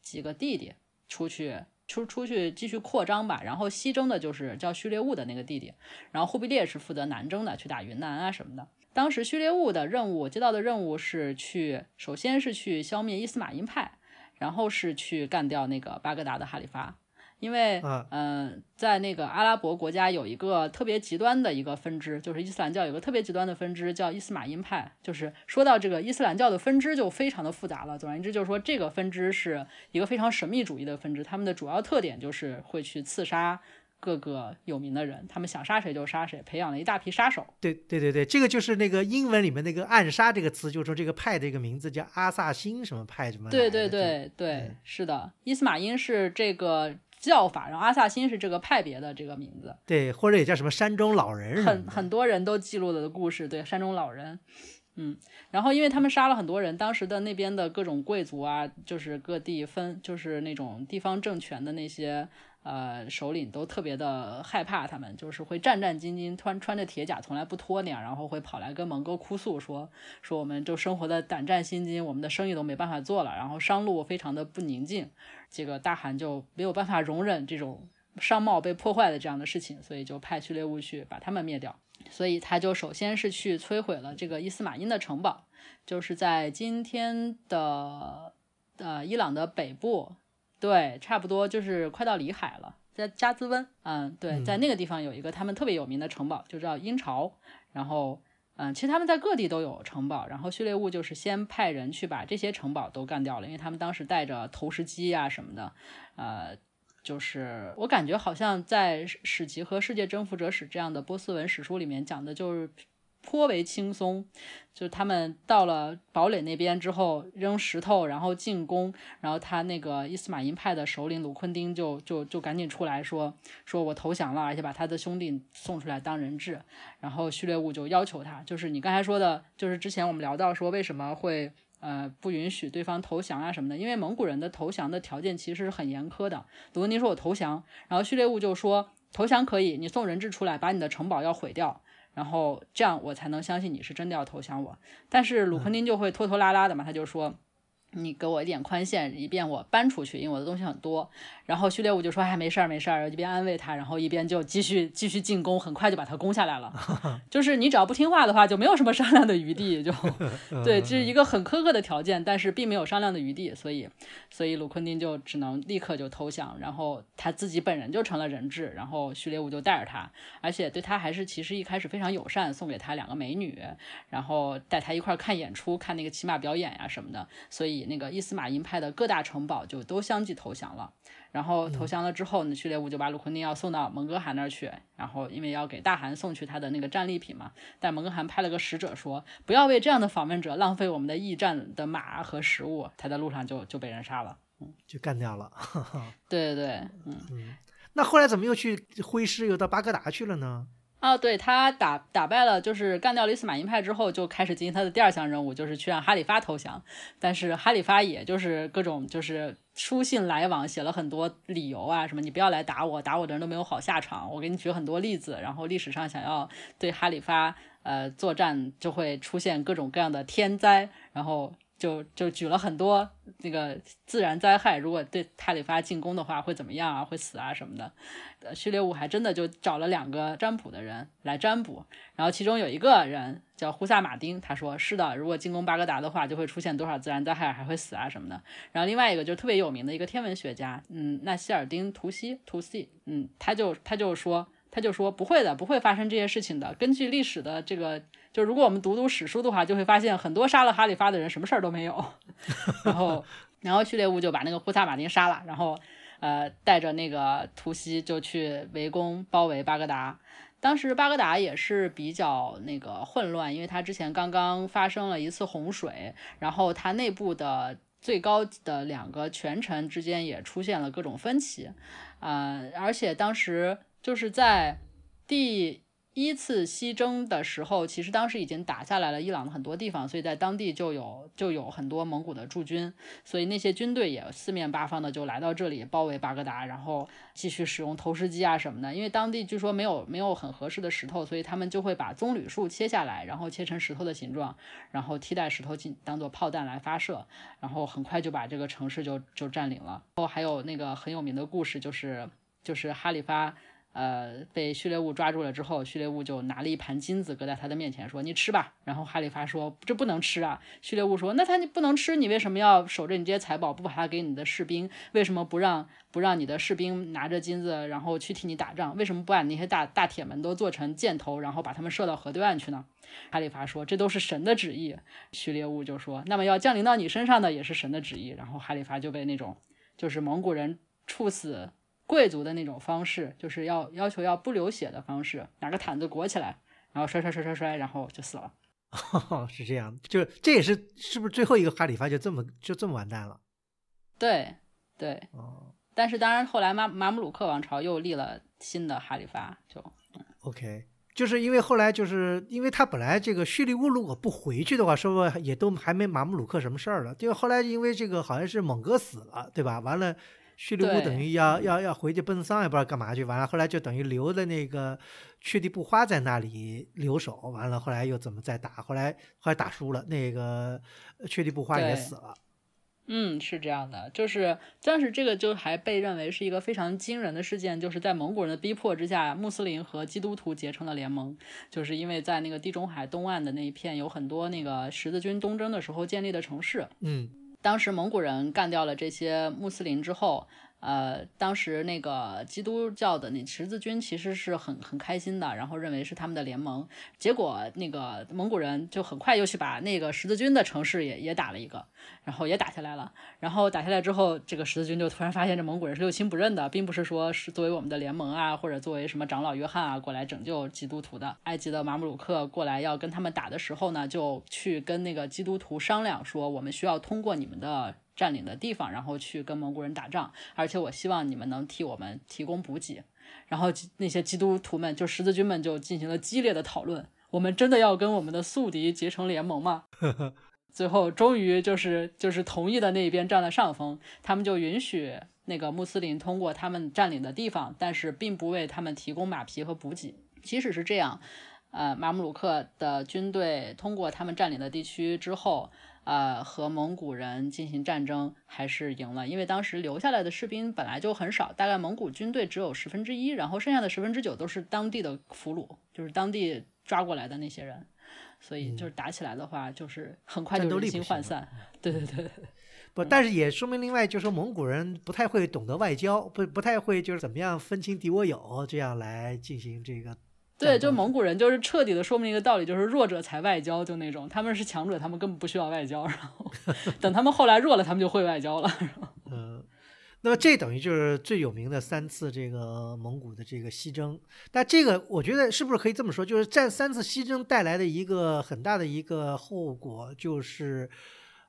几个弟弟出去出出去继续扩张吧，然后西征的就是叫序列兀的那个弟弟，然后忽必烈是负责南征的，去打云南啊什么的。当时序列物的任务接到的任务是去，首先是去消灭伊斯马因派，然后是去干掉那个巴格达的哈里发，因为嗯，在那个阿拉伯国家有一个特别极端的一个分支，就是伊斯兰教有个特别极端的分支叫伊斯马因派。就是说到这个伊斯兰教的分支就非常的复杂了。总而言之，就是说这个分支是一个非常神秘主义的分支，他们的主要特点就是会去刺杀。各个有名的人，他们想杀谁就杀谁，培养了一大批杀手。对对对对，这个就是那个英文里面那个暗杀这个词，就是说这个派的一个名字叫阿萨辛什么派什么。对对对对，是的，伊斯玛因是这个叫法，然后阿萨辛是这个派别的这个名字。对，或者也叫什么山中老人。很很多人都记录了的故事，对山中老人。嗯，然后因为他们杀了很多人，当时的那边的各种贵族啊，就是各地分，就是那种地方政权的那些。呃，首领都特别的害怕，他们就是会战战兢兢，穿穿着铁甲，从来不脱那样，然后会跑来跟蒙哥哭诉，说说我们就生活的胆战心惊，我们的生意都没办法做了，然后商路非常的不宁静。这个大汗就没有办法容忍这种商贸被破坏的这样的事情，所以就派序列兀去把他们灭掉。所以他就首先是去摧毁了这个伊斯玛因的城堡，就是在今天的呃伊朗的北部。对，差不多就是快到里海了，在加兹温，嗯，对，在那个地方有一个他们特别有名的城堡，就叫鹰巢。然后，嗯，其实他们在各地都有城堡。然后序列物就是先派人去把这些城堡都干掉了，因为他们当时带着投石机啊什么的，呃，就是我感觉好像在《史籍》和《世界征服者史》这样的波斯文史书里面讲的就是。颇为轻松，就是他们到了堡垒那边之后扔石头，然后进攻，然后他那个伊斯玛因派的首领鲁昆丁就就就赶紧出来说说我投降了，而且把他的兄弟送出来当人质。然后序列兀就要求他，就是你刚才说的，就是之前我们聊到说为什么会呃不允许对方投降啊什么的，因为蒙古人的投降的条件其实是很严苛的。鲁昆丁说我投降，然后序列兀就说投降可以，你送人质出来，把你的城堡要毁掉。然后这样我才能相信你是真的要投降我，但是鲁昆丁就会拖拖拉拉的嘛，他就说。你给我一点宽限，以便我搬出去，因为我的东西很多。然后序列五就说：“哎，没事儿，没事儿。”一边安慰他，然后一边就继续继续进攻，很快就把他攻下来了。就是你只要不听话的话，就没有什么商量的余地。就 对，这是一个很苛刻的条件，但是并没有商量的余地，所以所以鲁昆丁就只能立刻就投降，然后他自己本人就成了人质，然后序列五就带着他，而且对他还是其实一开始非常友善，送给他两个美女，然后带他一块看演出，看那个骑马表演呀什么的，所以。那个伊斯马因派的各大城堡就都相继投降了，然后投降了之后呢，序列五就把鲁昆丁要送到蒙哥汗那儿去，然后因为要给大汗送去他的那个战利品嘛，但蒙哥汗派了个使者说，不要为这样的访问者浪费我们的驿站的马和食物，他在路上就就被人杀了，嗯，就干掉了。对对对，嗯。嗯，那后来怎么又去挥师又到巴格达去了呢？哦，对他打打败了，就是干掉了伊斯玛因派之后，就开始进行他的第二项任务，就是去让哈里发投降。但是哈里发也就是各种就是书信来往，写了很多理由啊，什么你不要来打我，打我的人都没有好下场。我给你举很多例子，然后历史上想要对哈里发呃作战，就会出现各种各样的天灾，然后。就就举了很多那个自然灾害，如果对哈里发进攻的话会怎么样啊？会死啊什么的。序列兀还真的就找了两个占卜的人来占卜，然后其中有一个人叫胡萨马丁，他说是的，如果进攻巴格达的话，就会出现多少自然灾害，还会死啊什么的。然后另外一个就特别有名的一个天文学家，嗯，纳希尔丁图西图西，嗯，他就他就说他就说不会的，不会发生这些事情的。根据历史的这个。就如果我们读读史书的话，就会发现很多杀了哈里发的人什么事儿都没有。然后，然后序列物就把那个呼萨马丁杀了，然后呃带着那个图西就去围攻包围巴格达。当时巴格达也是比较那个混乱，因为他之前刚刚发生了一次洪水，然后他内部的最高的两个权臣之间也出现了各种分歧，啊，而且当时就是在第。一次西征的时候，其实当时已经打下来了伊朗的很多地方，所以在当地就有就有很多蒙古的驻军，所以那些军队也四面八方的就来到这里包围巴格达，然后继续使用投石机啊什么的。因为当地据说没有没有很合适的石头，所以他们就会把棕榈树切下来，然后切成石头的形状，然后替代石头进当做炮弹来发射，然后很快就把这个城市就就占领了。然后还有那个很有名的故事，就是就是哈里发。呃，被序列物抓住了之后，序列物就拿了一盘金子搁在他的面前，说：“你吃吧。”然后哈里发说：“这不能吃啊。”序列物说：“那他你不能吃，你为什么要守着你这些财宝，不把它给你的士兵？为什么不让不让你的士兵拿着金子，然后去替你打仗？为什么不把那些大大铁门都做成箭头，然后把他们射到河对岸去呢？”哈里发说：“这都是神的旨意。”序列物就说：“那么要降临到你身上的也是神的旨意。”然后哈里发就被那种就是蒙古人处死。贵族的那种方式，就是要要求要不流血的方式，拿个毯子裹起来，然后摔摔摔摔摔，然后就死了。是这样，就这也是是不是最后一个哈里发就这么就这么完蛋了？对对。哦。但是当然，后来马马姆鲁克王朝又立了新的哈里发，就 OK，就是因为后来就是因为他本来这个叙利乌如果不回去的话，说不也都还没马姆鲁克什么事儿了。就后来因为这个好像是蒙哥死了，对吧？完了。叙利乌等于要要要回去奔丧，也不知道干嘛去。完了，后来就等于留的那个去地布花在那里留守。完了，后来又怎么再打？后来后来打输了，那个去地布花也死了。嗯，是这样的，就是但是这个就还被认为是一个非常惊人的事件，就是在蒙古人的逼迫之下，穆斯林和基督徒结成了联盟，就是因为在那个地中海东岸的那一片有很多那个十字军东征的时候建立的城市。嗯。当时蒙古人干掉了这些穆斯林之后。呃，当时那个基督教的那十字军其实是很很开心的，然后认为是他们的联盟。结果那个蒙古人就很快又去把那个十字军的城市也也打了一个，然后也打下来了。然后打下来之后，这个十字军就突然发现这蒙古人是六亲不认的，并不是说是作为我们的联盟啊，或者作为什么长老约翰啊过来拯救基督徒的。埃及的马姆鲁克过来要跟他们打的时候呢，就去跟那个基督徒商量说，我们需要通过你们的。占领的地方，然后去跟蒙古人打仗，而且我希望你们能替我们提供补给。然后那些基督徒们，就十字军们，就进行了激烈的讨论：我们真的要跟我们的宿敌结成联盟吗？最后终于就是就是同意的那一边占了上风，他们就允许那个穆斯林通过他们占领的地方，但是并不为他们提供马匹和补给。即使是这样，呃，马姆鲁克的军队通过他们占领的地区之后。呃，和蒙古人进行战争还是赢了，因为当时留下来的士兵本来就很少，大概蒙古军队只有十分之一，然后剩下的十分之九都是当地的俘虏，就是当地抓过来的那些人，所以就是打起来的话，就是很快就人心涣散。对 对对，不，但是也说明另外就是说蒙古人不太会懂得外交，不不太会就是怎么样分清敌我友，这样来进行这个。对，就蒙古人就是彻底的说明一个道理，就是弱者才外交，就那种他们是强者，他们根本不需要外交，然后 等他们后来弱了，他们就会外交了。嗯，那么这等于就是最有名的三次这个蒙古的这个西征。但这个我觉得是不是可以这么说，就是战三次西征带来的一个很大的一个后果，就是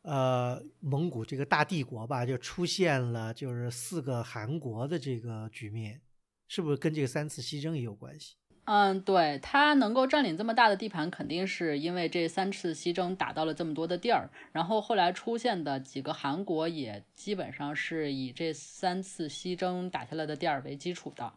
呃蒙古这个大帝国吧，就出现了就是四个汗国的这个局面，是不是跟这个三次西征也有关系？嗯，对他能够占领这么大的地盘，肯定是因为这三次西征打到了这么多的地儿。然后后来出现的几个韩国也基本上是以这三次西征打下来的地儿为基础的。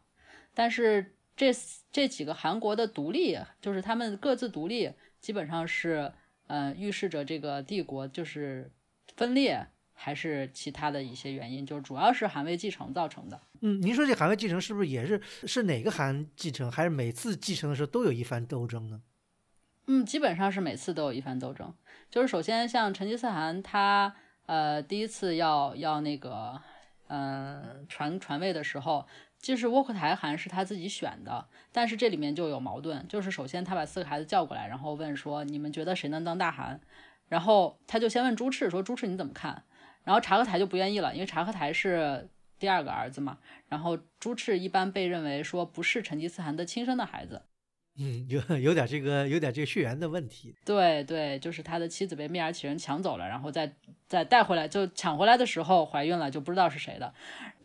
但是这这几个韩国的独立，就是他们各自独立，基本上是呃预示着这个帝国就是分裂。还是其他的一些原因，就是主要是韩位继承造成的。嗯，您说这韩位继承是不是也是是哪个韩继承，还是每次继承的时候都有一番斗争呢？嗯，基本上是每次都有一番斗争。就是首先像成吉思汗，他呃第一次要要那个嗯传传位的时候，就是窝阔台汗是他自己选的，但是这里面就有矛盾。就是首先他把四个孩子叫过来，然后问说你们觉得谁能当大汗？然后他就先问朱赤说朱赤你怎么看？然后察合台就不愿意了，因为察合台是第二个儿子嘛。然后朱赤一般被认为说不是成吉思汗的亲生的孩子。嗯，有有点这个有点这个血缘的问题。对对，就是他的妻子被蔑尔乞人抢走了，然后再再带回来，就抢回来的时候怀孕了，就不知道是谁的。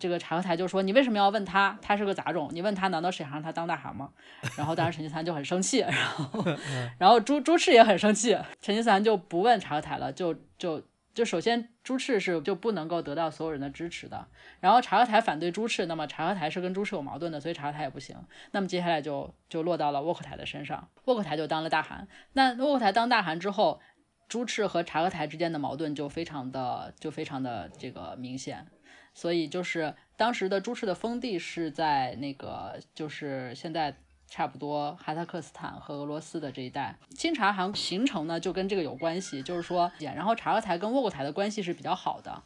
这个察合台就说：“你为什么要问他？他是个杂种，你问他难道是想让他当大汗吗？”然后当时成吉思汗就很生气，然后 然后朱朱赤也很生气，成吉思汗就不问察合台了，就就。就首先朱赤是就不能够得到所有人的支持的，然后察合台反对朱赤，那么察合台是跟朱赤有矛盾的，所以察合台也不行。那么接下来就就落到了窝阔台的身上，窝阔台就当了大汗。那窝阔台当大汗之后，朱赤和察合台之间的矛盾就非常的就非常的这个明显，所以就是当时的朱赤的封地是在那个就是现在。差不多，哈萨克斯坦和俄罗斯的这一带，清察汗形成呢，就跟这个有关系。就是说，然后察合台跟窝阔台的关系是比较好的。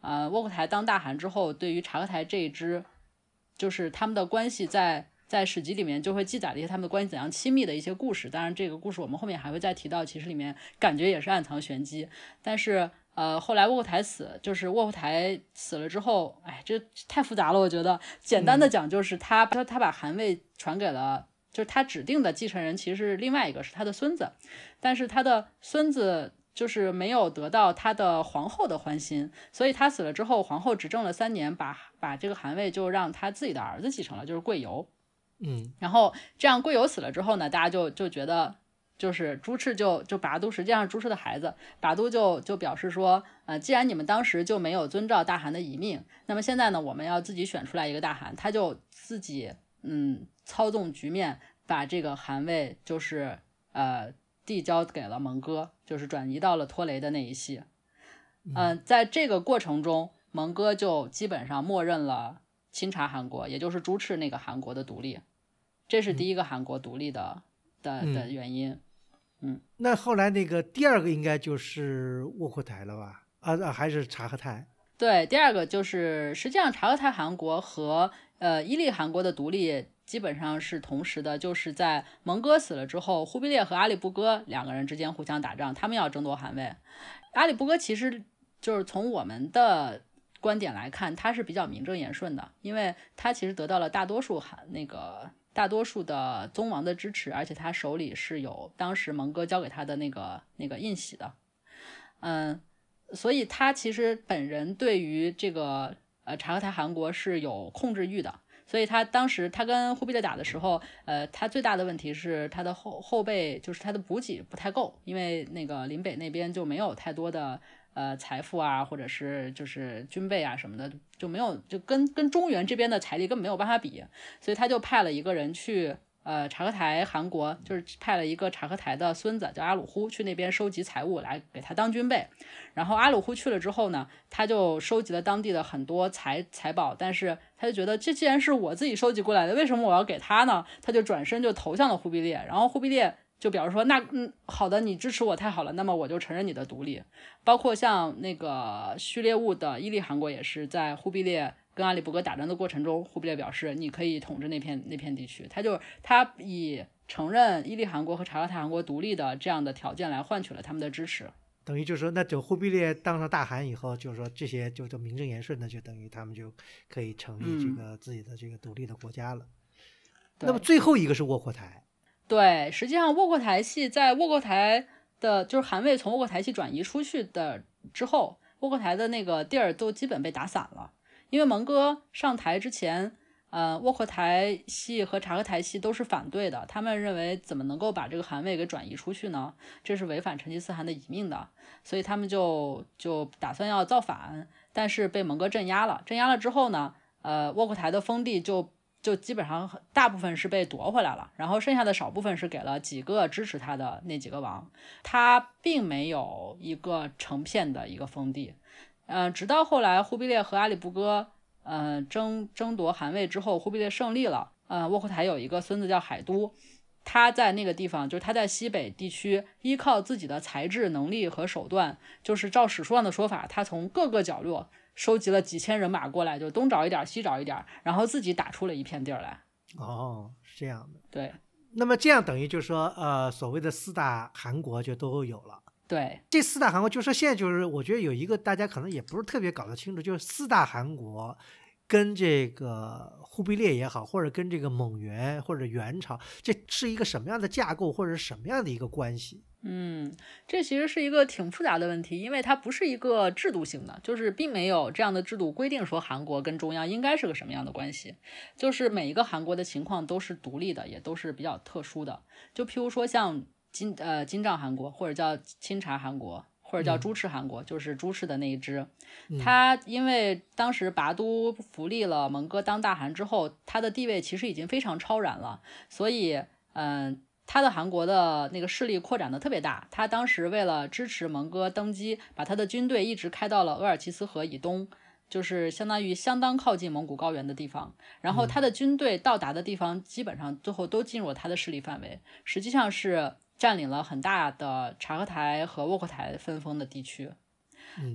呃，窝阔台当大汗之后，对于察合台这一支，就是他们的关系，在在史籍里面就会记载了一些他们的关系怎样亲密的一些故事。当然，这个故事我们后面还会再提到，其实里面感觉也是暗藏玄机。但是，呃，后来卧虎台死，就是卧虎台死了之后，哎，这太复杂了，我觉得简单的讲就是他他他把韩魏传给了。就是他指定的继承人其实是另外一个，是他的孙子，但是他的孙子就是没有得到他的皇后的欢心，所以他死了之后，皇后执政了三年，把把这个韩魏就让他自己的儿子继承了，就是贵由。嗯，然后这样贵由死了之后呢，大家就就觉得，就是朱赤就就拔都实际上是朱赤的孩子，拔都就就表示说，呃，既然你们当时就没有遵照大汗的遗命，那么现在呢，我们要自己选出来一个大汗，他就自己。嗯，操纵局面，把这个汗位就是呃递交给了蒙哥，就是转移到了托雷的那一系。嗯，在这个过程中，蒙哥就基本上默认了清察汗国，也就是朱赤那个韩国的独立。这是第一个韩国独立的的的原因。嗯，那后来那个第二个应该就是窝阔台了吧？啊，还是察合台？对，第二个就是实际上察合台汗国和。呃，伊利汗国的独立基本上是同时的，就是在蒙哥死了之后，忽必烈和阿里不哥两个人之间互相打仗，他们要争夺汗位。阿里不哥其实就是从我们的观点来看，他是比较名正言顺的，因为他其实得到了大多数汗那个大多数的宗王的支持，而且他手里是有当时蒙哥交给他的那个那个印玺的，嗯，所以他其实本人对于这个。呃，察合台汗国是有控制欲的，所以他当时他跟忽必烈打的时候，呃，他最大的问题是他的后后备就是他的补给不太够，因为那个林北那边就没有太多的呃财富啊，或者是就是军备啊什么的就没有，就跟跟中原这边的财力根本没有办法比，所以他就派了一个人去。呃，察合台汗国就是派了一个察合台的孙子叫阿鲁忽去那边收集财物来给他当军备，然后阿鲁忽去了之后呢，他就收集了当地的很多财财宝，但是他就觉得这既然是我自己收集过来的，为什么我要给他呢？他就转身就投向了忽必烈，然后忽必烈就比如说，那嗯，好的，你支持我太好了，那么我就承认你的独立，包括像那个序列物的伊利汗国也是在忽必烈。跟阿里不哥打仗的过程中，忽必烈表示你可以统治那片那片地区。他就他以承认伊利汗国和察合台汗国独立的这样的条件来换取了他们的支持。等于就是说，那等忽必烈当上大汗以后，就是说这些就就名正言顺的，就等于他们就可以成立这个自己的这个独立的国家了。那么最后一个是窝阔台。对，实际上窝阔台系在窝阔台的，就是汗位从窝阔台系转移出去的之后，窝阔台的那个地儿都基本被打散了。因为蒙哥上台之前，呃，窝阔台系和察合台系都是反对的，他们认为怎么能够把这个汗位给转移出去呢？这是违反成吉思汗的遗命的，所以他们就就打算要造反，但是被蒙哥镇压了。镇压了之后呢，呃，窝阔台的封地就就基本上大部分是被夺回来了，然后剩下的少部分是给了几个支持他的那几个王，他并没有一个成片的一个封地。嗯，直到后来忽必烈和阿里不哥，呃，争争夺汗位之后，忽必烈胜利了。呃，窝阔台有一个孙子叫海都，他在那个地方，就是他在西北地区，依靠自己的才智、能力和手段，就是照史书上的说法，他从各个角落收集了几千人马过来，就东找一点，西找一点，然后自己打出了一片地儿来。哦，是这样的。对。那么这样等于就是说，呃，所谓的四大韩国就都有了。对，这四大韩国，就说现在就是，我觉得有一个大家可能也不是特别搞得清楚，就是四大韩国跟这个忽必烈也好，或者跟这个蒙元或者元朝，这是一个什么样的架构，或者是什么样的一个关系？嗯，这其实是一个挺复杂的问题，因为它不是一个制度性的，就是并没有这样的制度规定说韩国跟中央应该是个什么样的关系，就是每一个韩国的情况都是独立的，也都是比较特殊的。就譬如说像金呃金帐韩国，或者叫钦察韩国，或者叫朱赤韩国，就是朱赤的那一支，他因为当时拔都扶立了蒙哥当大汗之后，他的地位其实已经非常超然了，所以嗯。他的韩国的那个势力扩展的特别大，他当时为了支持蒙哥登基，把他的军队一直开到了额尔齐斯河以东，就是相当于相当靠近蒙古高原的地方。然后他的军队到达的地方，基本上最后都进入了他的势力范围，实际上是占领了很大的察合台和窝阔台分封的地区。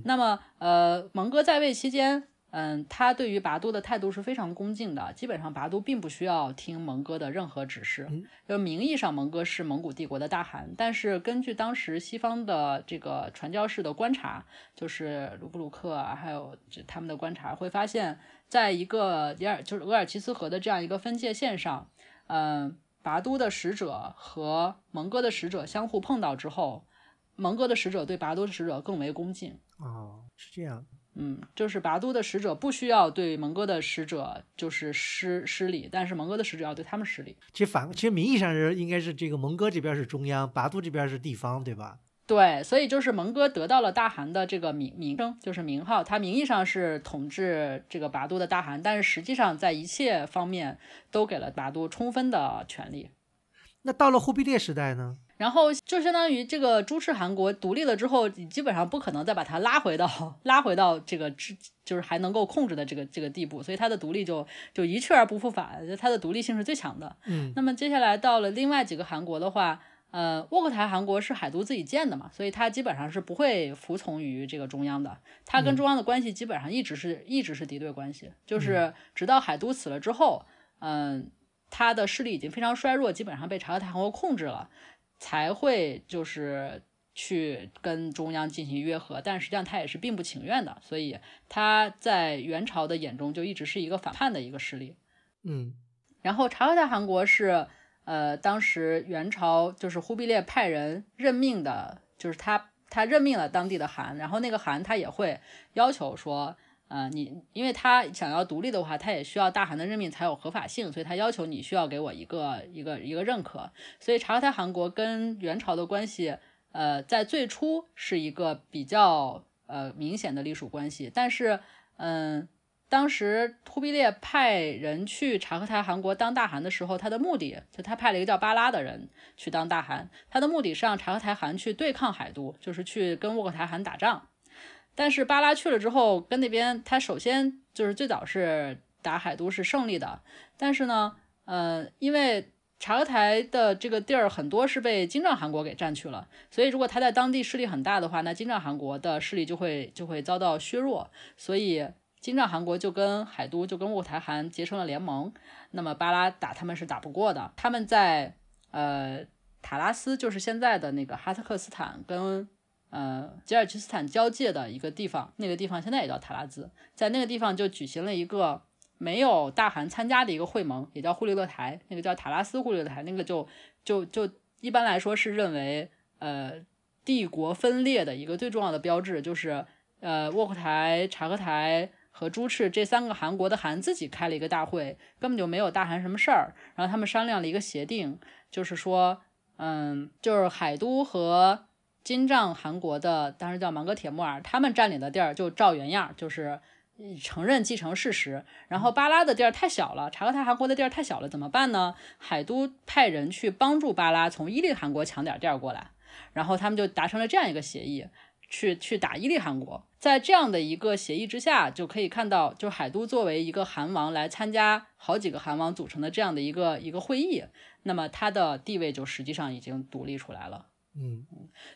那么，呃，蒙哥在位期间。嗯，他对于拔都的态度是非常恭敬的，基本上拔都并不需要听蒙哥的任何指示。就名义上蒙哥是蒙古帝国的大汗，但是根据当时西方的这个传教士的观察，就是卢布鲁克啊，还有他们的观察，会发现，在一个尔就是额尔齐斯河的这样一个分界线上，嗯，拔都的使者和蒙哥的使者相互碰到之后，蒙哥的使者对拔都的使者更为恭敬。哦，是这样。嗯，就是拔都的使者不需要对蒙哥的使者就是施施礼，但是蒙哥的使者要对他们施礼。其实反，其实名义上是应该是这个蒙哥这边是中央，拔都这边是地方，对吧？对，所以就是蒙哥得到了大汗的这个名名声，就是名号。他名义上是统治这个拔都的大汗，但是实际上在一切方面都给了拔都充分的权利。那到了忽必烈时代呢？然后就相当于这个朱赤韩国独立了之后，你基本上不可能再把它拉回到 拉回到这个之就是还能够控制的这个这个地步，所以它的独立就就一去而不复返，它的独立性是最强的。嗯，那么接下来到了另外几个韩国的话，呃，沃克台汗国是海都自己建的嘛，所以它基本上是不会服从于这个中央的，它跟中央的关系基本上一直是一直是敌对关系，就是直到海都死了之后，嗯，它的势力已经非常衰弱，基本上被察合台汗国控制了。才会就是去跟中央进行约和，但实际上他也是并不情愿的，所以他在元朝的眼中就一直是一个反叛的一个势力。嗯，然后察合台汗国是呃当时元朝就是忽必烈派人任命的，就是他他任命了当地的汗，然后那个汗他也会要求说。呃，你因为他想要独立的话，他也需要大汗的任命才有合法性，所以他要求你需要给我一个一个一个认可。所以察合台汗国跟元朝的关系，呃，在最初是一个比较呃明显的隶属关系。但是，嗯，当时忽必烈派人去察合台汗国当大汗的时候，他的目的就他派了一个叫巴拉的人去当大汗，他的目的是让察合台汗去对抗海都，就是去跟窝阔台汗打仗。但是巴拉去了之后，跟那边他首先就是最早是打海都是胜利的，但是呢，呃，因为察合台的这个地儿很多是被金帐汗国给占去了，所以如果他在当地势力很大的话，那金帐汗国的势力就会就会遭到削弱，所以金帐汗国就跟海都就跟卧台汗结成了联盟，那么巴拉打他们是打不过的，他们在呃塔拉斯就是现在的那个哈萨克斯坦跟。呃，吉尔吉斯坦交界的一个地方，那个地方现在也叫塔拉兹，在那个地方就举行了一个没有大汗参加的一个会盟，也叫忽利勒台，那个叫塔拉斯忽利勒台，那个就就就一般来说是认为呃帝国分裂的一个最重要的标志，就是呃卧阔台、察合台和朱赤这三个汗国的汗自己开了一个大会，根本就没有大汗什么事儿，然后他们商量了一个协定，就是说，嗯，就是海都和金帐汗国的当时叫芒格铁木儿，他们占领的地儿就照原样，就是承认继承事实。然后巴拉的地儿太小了，察合台汗国的地儿太小了，怎么办呢？海都派人去帮助巴拉从伊利汗国抢点地儿过来，然后他们就达成了这样一个协议，去去打伊利汗国。在这样的一个协议之下，就可以看到，就海都作为一个汗王来参加好几个汗王组成的这样的一个一个会议，那么他的地位就实际上已经独立出来了。嗯，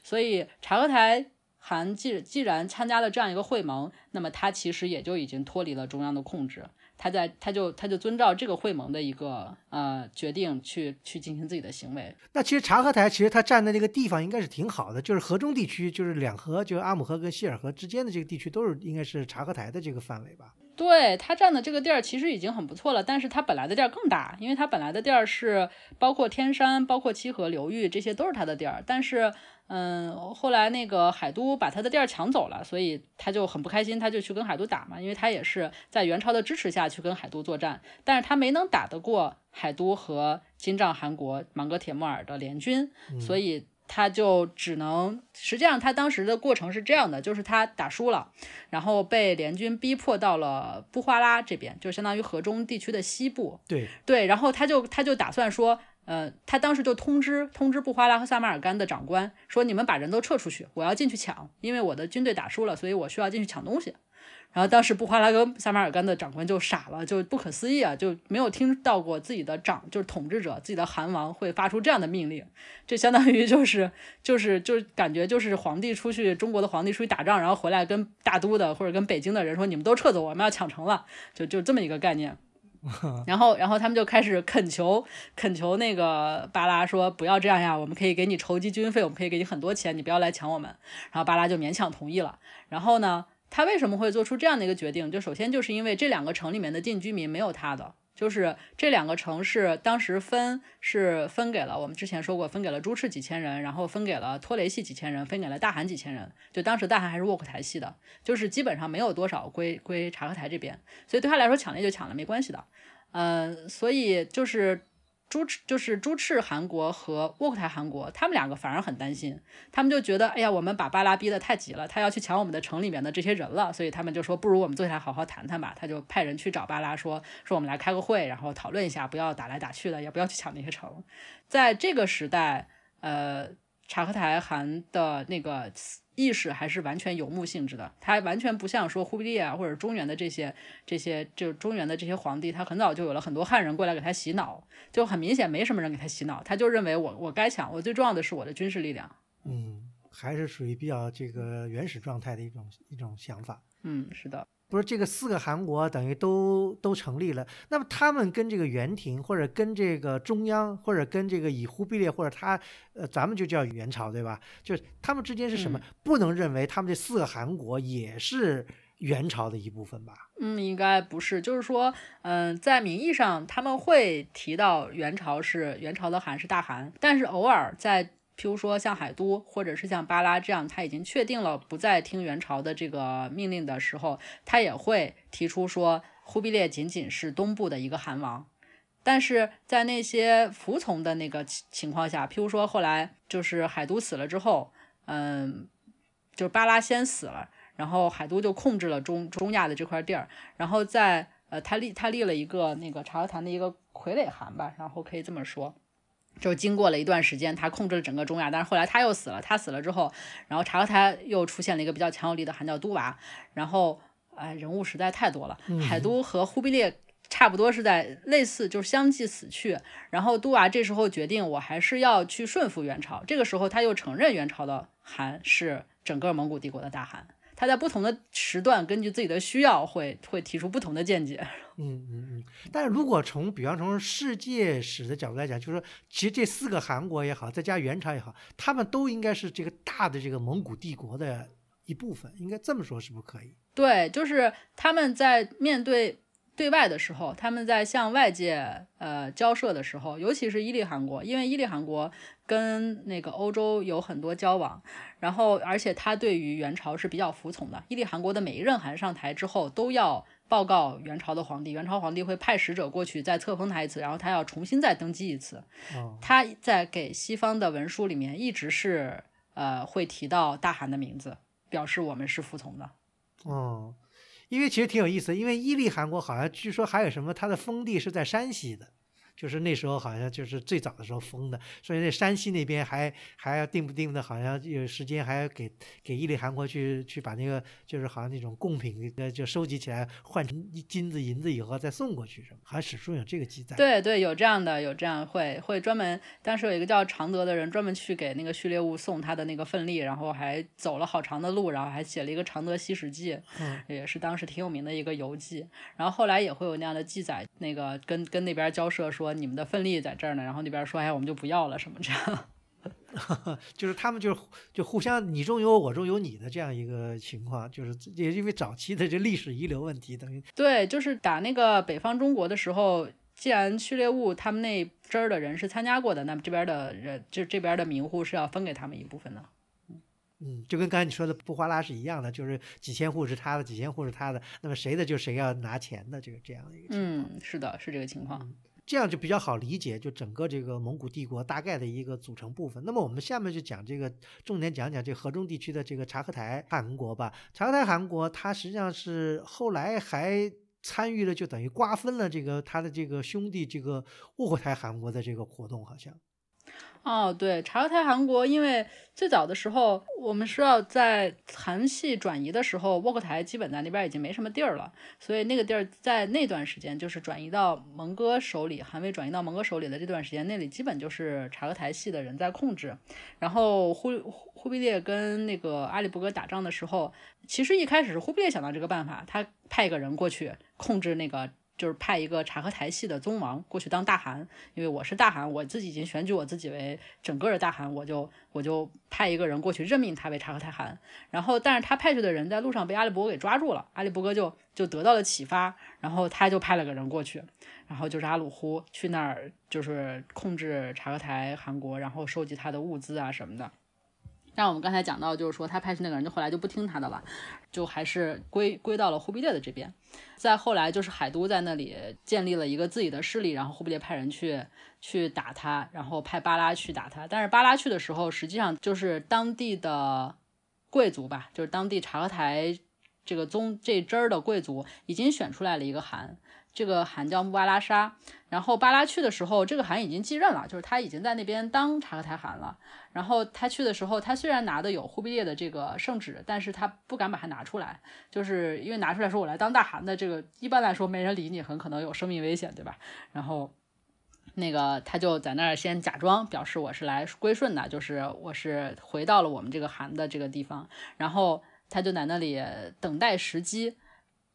所以察合台韩既既然参加了这样一个会盟，那么他其实也就已经脱离了中央的控制。他在他就他就遵照这个会盟的一个呃决定去去进行自己的行为。那其实察合台其实他站的这个地方应该是挺好的，就是河中地区，就是两河，就是阿姆河跟希尔河之间的这个地区都是应该是察合台的这个范围吧？对他占的这个地儿其实已经很不错了，但是他本来的地儿更大，因为他本来的地儿是包括天山、包括七河流域，这些都是他的地儿，但是。嗯，后来那个海都把他的地儿抢走了，所以他就很不开心，他就去跟海都打嘛，因为他也是在元朝的支持下去跟海都作战，但是他没能打得过海都和金帐汗国莽格铁木儿的联军，所以他就只能，实际上他当时的过程是这样的，就是他打输了，然后被联军逼迫到了布花拉这边，就相当于河中地区的西部，对对，然后他就他就打算说。呃，他当时就通知通知布花拉和萨马尔干的长官说：“你们把人都撤出去，我要进去抢，因为我的军队打输了，所以我需要进去抢东西。”然后当时布哈拉跟萨马尔干的长官就傻了，就不可思议啊，就没有听到过自己的长就是统治者自己的汗王会发出这样的命令，这相当于就是就是就是感觉就是皇帝出去中国的皇帝出去打仗，然后回来跟大都的或者跟北京的人说：“你们都撤走，我们要抢城了。”就就这么一个概念。然后，然后他们就开始恳求，恳求那个巴拉说：“不要这样呀，我们可以给你筹集军费，我们可以给你很多钱，你不要来抢我们。”然后巴拉就勉强同意了。然后呢，他为什么会做出这样的一个决定？就首先就是因为这两个城里面的近居民没有他的。就是这两个城市当时分是分给了我们之前说过，分给了朱赤几千人，然后分给了托雷系几千人，分给了大汗几千人。就当时大汗还是沃克台系的，就是基本上没有多少归归察合台这边，所以对他来说抢了就抢了，没关系的。嗯，所以就是。朱赤就是朱赤韩国和沃克台韩国，他们两个反而很担心，他们就觉得，哎呀，我们把巴拉逼得太急了，他要去抢我们的城里面的这些人了，所以他们就说，不如我们坐下来好好谈谈吧。他就派人去找巴拉说，说我们来开个会，然后讨论一下，不要打来打去的，也不要去抢那些城。在这个时代，呃，察合台汗的那个。意识还是完全游牧性质的，他完全不像说忽必烈啊或者中原的这些这些就中原的这些皇帝，他很早就有了很多汉人过来给他洗脑，就很明显没什么人给他洗脑，他就认为我我该抢，我最重要的是我的军事力量。嗯，还是属于比较这个原始状态的一种一种想法。嗯，是的。不是这个四个韩国等于都都成立了，那么他们跟这个元廷或者跟这个中央或者跟这个以忽必烈或者他呃咱们就叫元朝对吧？就是他们之间是什么？不能认为他们这四个韩国也是元朝的一部分吧？嗯，应该不是。就是说，嗯，在名义上他们会提到元朝是元朝的韩是大韩，但是偶尔在。譬如说像海都或者是像巴拉这样，他已经确定了不再听元朝的这个命令的时候，他也会提出说忽必烈仅仅是东部的一个汗王。但是在那些服从的那个情况下，譬如说后来就是海都死了之后，嗯，就是巴拉先死了，然后海都就控制了中中亚的这块地儿，然后在呃他立他立了一个那个察合台的一个傀儡汗吧，然后可以这么说。就经过了一段时间，他控制了整个中亚，但是后来他又死了。他死了之后，然后察合台又出现了一个比较强有力的汗叫都娃。然后，哎，人物实在太多了。海都和忽必烈差不多是在类似，就是相继死去。然后都娃这时候决定，我还是要去顺服元朝。这个时候他又承认元朝的汗是整个蒙古帝国的大汗。他在不同的时段，根据自己的需要，会会提出不同的见解。嗯嗯嗯。但是如果从比方从世界史的角度来讲，就是说，其实这四个韩国也好，再加元朝也好，他们都应该是这个大的这个蒙古帝国的一部分，应该这么说，是不是可以？对，就是他们在面对。对外的时候，他们在向外界呃交涉的时候，尤其是伊利韩国，因为伊利韩国跟那个欧洲有很多交往，然后而且他对于元朝是比较服从的。伊利韩国的每一任韩上台之后，都要报告元朝的皇帝，元朝皇帝会派使者过去再册封他一次，然后他要重新再登基一次。他在给西方的文书里面一直是呃会提到大汗的名字，表示我们是服从的。哦。因为其实挺有意思，因为伊利汗国好像据说还有什么，他的封地是在山西的，就是那时候好像就是最早的时候封的，所以那山西那边还还要定不定的，好像有时间还要给给伊犁韩国去去把那个就是好像那种贡品呃就收集起来换成金子银子以后再送过去什么，好像史书有这个记载。对对，有这样的，有这样会会专门，当时有一个叫常德的人专门去给那个序列物送他的那个份粒，然后还走了好长的路，然后还写了一个《常德西史记》，嗯也是当时挺有名的一个游记。然后后来也会有那样的记载，那个跟跟那边交涉说你们的奋力在这儿呢，然后那边说哎我们就不要了什么这样。就是他们就是就互相你中有我，我中有你的这样一个情况，就是也因为早期的这历史遗留问题，等于对，就是打那个北方中国的时候，既然序列物他们那支儿的人是参加过的，那么这边的人就这边的民户是要分给他们一部分的。嗯，就跟刚才你说的布哗拉是一样的，就是几千户是他的，几千户是他的，那么谁的就谁要拿钱的这个这样的一个情况。嗯，是的，是这个情况。这样就比较好理解，就整个这个蒙古帝国大概的一个组成部分。那么我们下面就讲这个，重点讲讲这河中地区的这个察合台汗国吧。察合台汗国，它实际上是后来还参与了，就等于瓜分了这个他的这个兄弟这个卧阔台汗国的这个活动，好像。哦，对，察合台汗国，因为最早的时候，我们是要在韩系转移的时候，窝阔台基本在那边已经没什么地儿了，所以那个地儿在那段时间就是转移到蒙哥手里，韩魏转移到蒙哥手里的这段时间，那里基本就是察合台系的人在控制。然后忽忽必烈跟那个阿里伯格打仗的时候，其实一开始是忽必烈想到这个办法，他派一个人过去控制那个。就是派一个察合台系的宗王过去当大汗，因为我是大汗，我自己已经选举我自己为整个的大汗，我就我就派一个人过去任命他为察合台汗。然后，但是他派去的人在路上被阿里伯格给抓住了，阿里伯格就就得到了启发，然后他就派了个人过去，然后就是阿鲁忽去那儿就是控制察合台汗国，然后收集他的物资啊什么的。像我们刚才讲到，就是说他派去那个人，就后来就不听他的了，就还是归归到了忽必烈的这边。再后来就是海都在那里建立了一个自己的势力，然后忽必烈派人去去打他，然后派巴拉去打他。但是巴拉去的时候，实际上就是当地的贵族吧，就是当地察合台这个宗这支儿的贵族已经选出来了一个汗，这个汗叫木巴拉沙。然后巴拉去的时候，这个汗已经继任了，就是他已经在那边当察合台汗了。然后他去的时候，他虽然拿的有忽必烈的这个圣旨，但是他不敢把它拿出来，就是因为拿出来说我来当大汗的，这个一般来说没人理你，很可能有生命危险，对吧？然后那个他就在那儿先假装表示我是来归顺的，就是我是回到了我们这个汗的这个地方，然后他就在那里等待时机。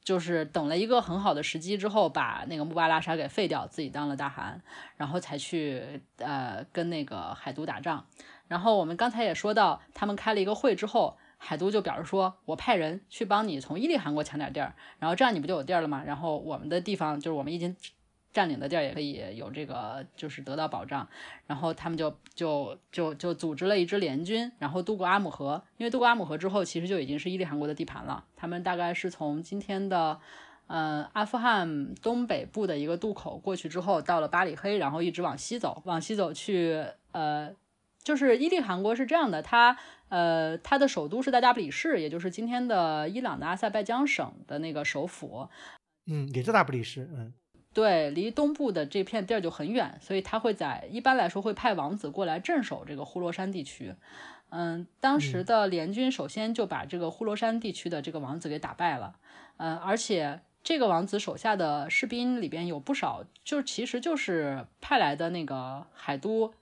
就是等了一个很好的时机之后，把那个穆巴拉沙给废掉，自己当了大汗，然后才去呃跟那个海都打仗。然后我们刚才也说到，他们开了一个会之后，海都就表示说，我派人去帮你从伊利汗国抢点地儿，然后这样你不就有地儿了吗？然后我们的地方就是我们已经占领的地儿也可以有这个，就是得到保障。然后他们就就就就组织了一支联军，然后渡过阿姆河。因为渡过阿姆河之后，其实就已经是伊利汗国的地盘了。他们大概是从今天的，呃，阿富汗东北部的一个渡口过去之后，到了巴里黑，然后一直往西走，往西走去，呃，就是伊利汗国是这样的，它，呃，它的首都是大加布里市，也就是今天的伊朗的阿塞拜疆省的那个首府。嗯，也是大不里士，嗯。对，离东部的这片地儿就很远，所以他会在一般来说会派王子过来镇守这个呼罗珊地区。嗯，当时的联军首先就把这个呼罗珊地区的这个王子给打败了。嗯，而且这个王子手下的士兵里边有不少，就其实就是派来的那个海都。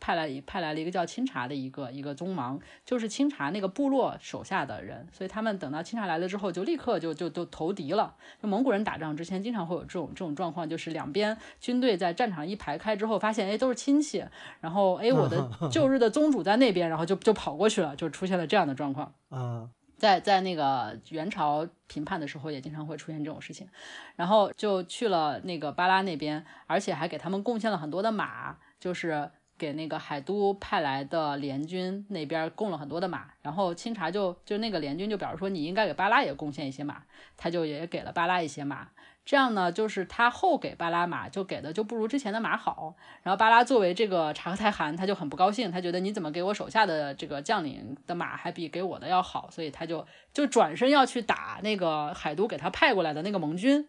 派来派来了一个叫清查的一个一个宗王，就是清查那个部落手下的人，所以他们等到清查来了之后，就立刻就就就投敌了。就蒙古人打仗之前，经常会有这种这种状况，就是两边军队在战场一排开之后，发现哎都是亲戚，然后哎我的 旧日的宗主在那边，然后就就跑过去了，就出现了这样的状况。啊，在在那个元朝评判的时候，也经常会出现这种事情，然后就去了那个巴拉那边，而且还给他们贡献了很多的马，就是。给那个海都派来的联军那边供了很多的马，然后清查就就那个联军就表示说你应该给巴拉也贡献一些马，他就也给了巴拉一些马。这样呢，就是他后给巴拉马就给的就不如之前的马好。然后巴拉作为这个察合台汗，他就很不高兴，他觉得你怎么给我手下的这个将领的马还比给我的要好，所以他就就转身要去打那个海都给他派过来的那个盟军，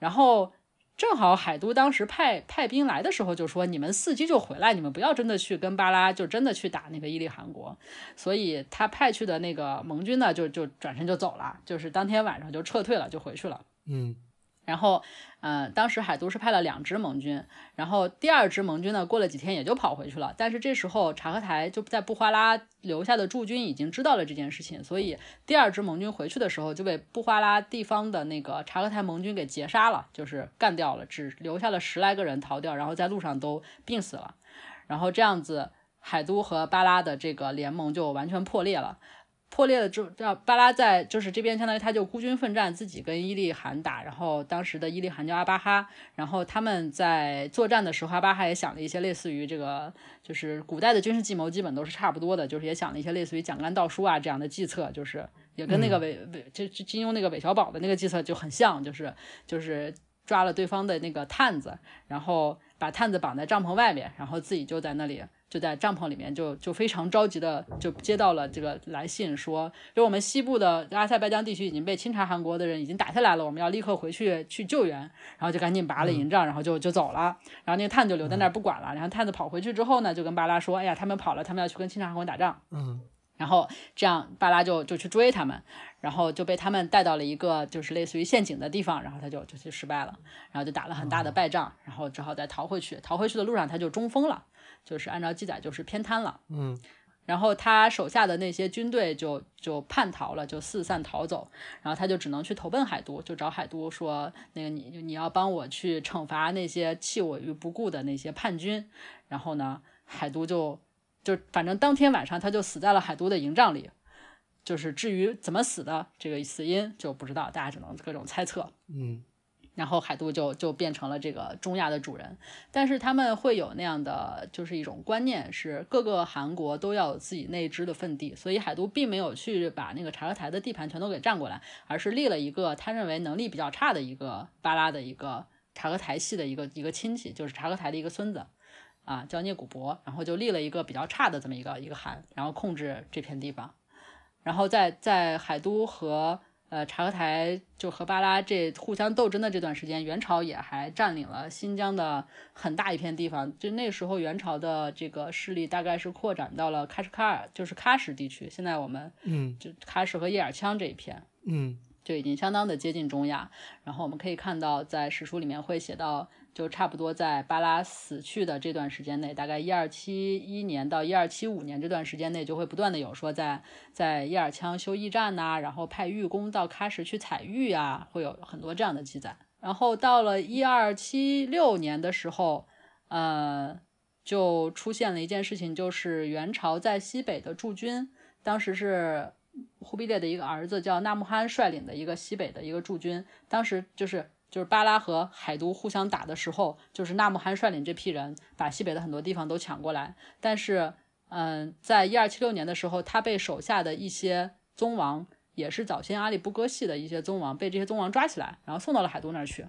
然后。正好海都当时派派兵来的时候就说，你们伺机就回来，你们不要真的去跟巴拉就真的去打那个伊利汗国，所以他派去的那个盟军呢，就就转身就走了，就是当天晚上就撤退了，就回去了。嗯然后，呃，当时海都是派了两支盟军，然后第二支盟军呢，过了几天也就跑回去了。但是这时候察合台就在布花拉留下的驻军已经知道了这件事情，所以第二支盟军回去的时候就被布花拉地方的那个察合台盟军给截杀了，就是干掉了，只留下了十来个人逃掉，然后在路上都病死了。然后这样子，海都和巴拉的这个联盟就完全破裂了。破裂了之后，让巴拉在就是这边相当于他就孤军奋战，自己跟伊利汗打。然后当时的伊利汗叫阿巴哈，然后他们在作战的时候，阿巴哈也想了一些类似于这个，就是古代的军事计谋基本都是差不多的，就是也想了一些类似于蒋干盗书啊这样的计策，就是也跟那个韦韦这这金庸那个韦小宝的那个计策就很像，就是就是抓了对方的那个探子，然后把探子绑在帐篷外面，然后自己就在那里。就在帐篷里面就，就非常着急的就接到了这个来信，说就我们西部的阿塞拜疆地区已经被清查韩国的人已经打下来了，我们要立刻回去去救援，然后就赶紧拔了营帐，然后就就走了，然后那个探就留在那儿不管了，然后探子跑回去之后呢，就跟巴拉说，哎呀，他们跑了，他们要去跟清查韩国打仗，嗯。然后这样巴拉就就去追他们，然后就被他们带到了一个就是类似于陷阱的地方，然后他就就去失败了，然后就打了很大的败仗，然后只好再逃回去，逃回去的路上他就中风了。就是按照记载，就是偏瘫了。嗯，然后他手下的那些军队就就叛逃了，就四散逃走。然后他就只能去投奔海都，就找海都说：“那个你你要帮我去惩罚那些弃我于不顾的那些叛军。”然后呢，海都就就反正当天晚上他就死在了海都的营帐里。就是至于怎么死的，这个死因就不知道，大家只能各种猜测。嗯。然后海都就就变成了这个中亚的主人，但是他们会有那样的就是一种观念，是各个汗国都要有自己内支的份地，所以海都并没有去把那个察合台的地盘全都给占过来，而是立了一个他认为能力比较差的一个巴拉的一个察合台系的一个一个亲戚，就是察合台的一个孙子，啊叫聂古伯，然后就立了一个比较差的这么一个一个汗，然后控制这片地方，然后在在海都和。呃，察合台就和巴拉这互相斗争的这段时间，元朝也还占领了新疆的很大一片地方。就那时候，元朝的这个势力大概是扩展到了喀什喀尔，就是喀什地区。现在我们嗯，就喀什和叶尔羌这一片，嗯，就已经相当的接近中亚。然后我们可以看到，在史书里面会写到。就差不多在巴拉死去的这段时间内，大概一二七一年到一二七五年这段时间内，就会不断的有说在在叶尔羌修驿站呐，然后派玉工到喀什去采玉啊，会有很多这样的记载。然后到了一二七六年的时候，呃，就出现了一件事情，就是元朝在西北的驻军，当时是忽必烈的一个儿子叫纳木罕率领的一个西北的一个驻军，当时就是。就是巴拉和海都互相打的时候，就是纳木罕率领这批人把西北的很多地方都抢过来。但是，嗯，在一二七六年的时候，他被手下的一些宗王，也是早先阿里不哥系的一些宗王，被这些宗王抓起来，然后送到了海都那儿去。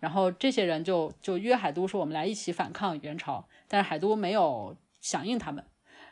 然后这些人就就约海都说：“我们来一起反抗元朝。”但是海都没有响应他们。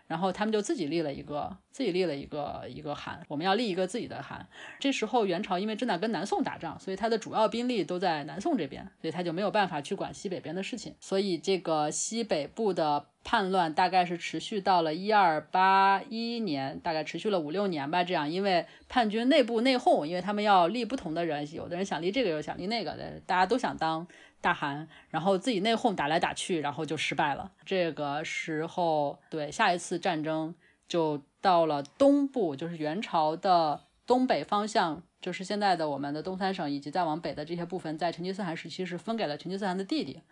然后他们就自己立了一个，自己立了一个一个汗，我们要立一个自己的汗。这时候元朝因为正在跟南宋打仗，所以他的主要兵力都在南宋这边，所以他就没有办法去管西北边的事情。所以这个西北部的叛乱大概是持续到了一二八一年，大概持续了五六年吧。这样，因为叛军内部内讧，因为他们要立不同的人，有的人想立这个，有想立那个的，大家都想当。大汗，然后自己内讧打来打去，然后就失败了。这个时候，对下一次战争就到了东部，就是元朝的东北方向，就是现在的我们的东三省以及再往北的这些部分，在成吉思汗时期是分给了成吉思汗的弟弟。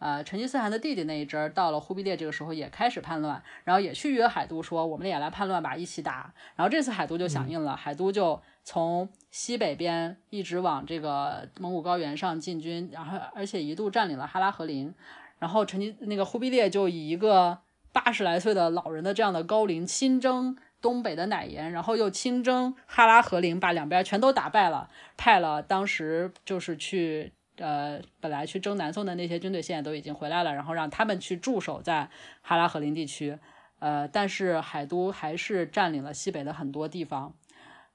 呃，成吉思汗的弟弟那一支儿到了忽必烈这个时候也开始叛乱，然后也去约海都说我们也来叛乱吧，一起打。然后这次海都就响应了，海都就从西北边一直往这个蒙古高原上进军，然后而且一度占领了哈拉和林。然后成吉那个忽必烈就以一个八十来岁的老人的这样的高龄亲征东北的乃颜，然后又亲征哈拉和林，把两边全都打败了，派了当时就是去。呃，本来去征南宋的那些军队现在都已经回来了，然后让他们去驻守在哈拉和林地区。呃，但是海都还是占领了西北的很多地方。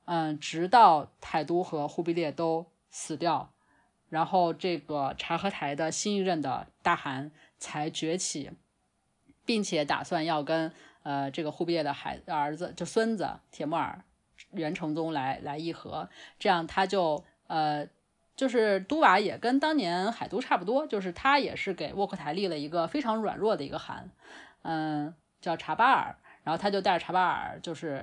嗯，直到海都和忽必烈都死掉，然后这个察合台的新一任的大汗才崛起，并且打算要跟呃这个忽必烈的孩儿子就孙子铁木儿元成宗来来议和，这样他就呃。就是都瓦也跟当年海都差不多，就是他也是给沃克台立了一个非常软弱的一个汗，嗯，叫察巴尔，然后他就带着查巴尔，就是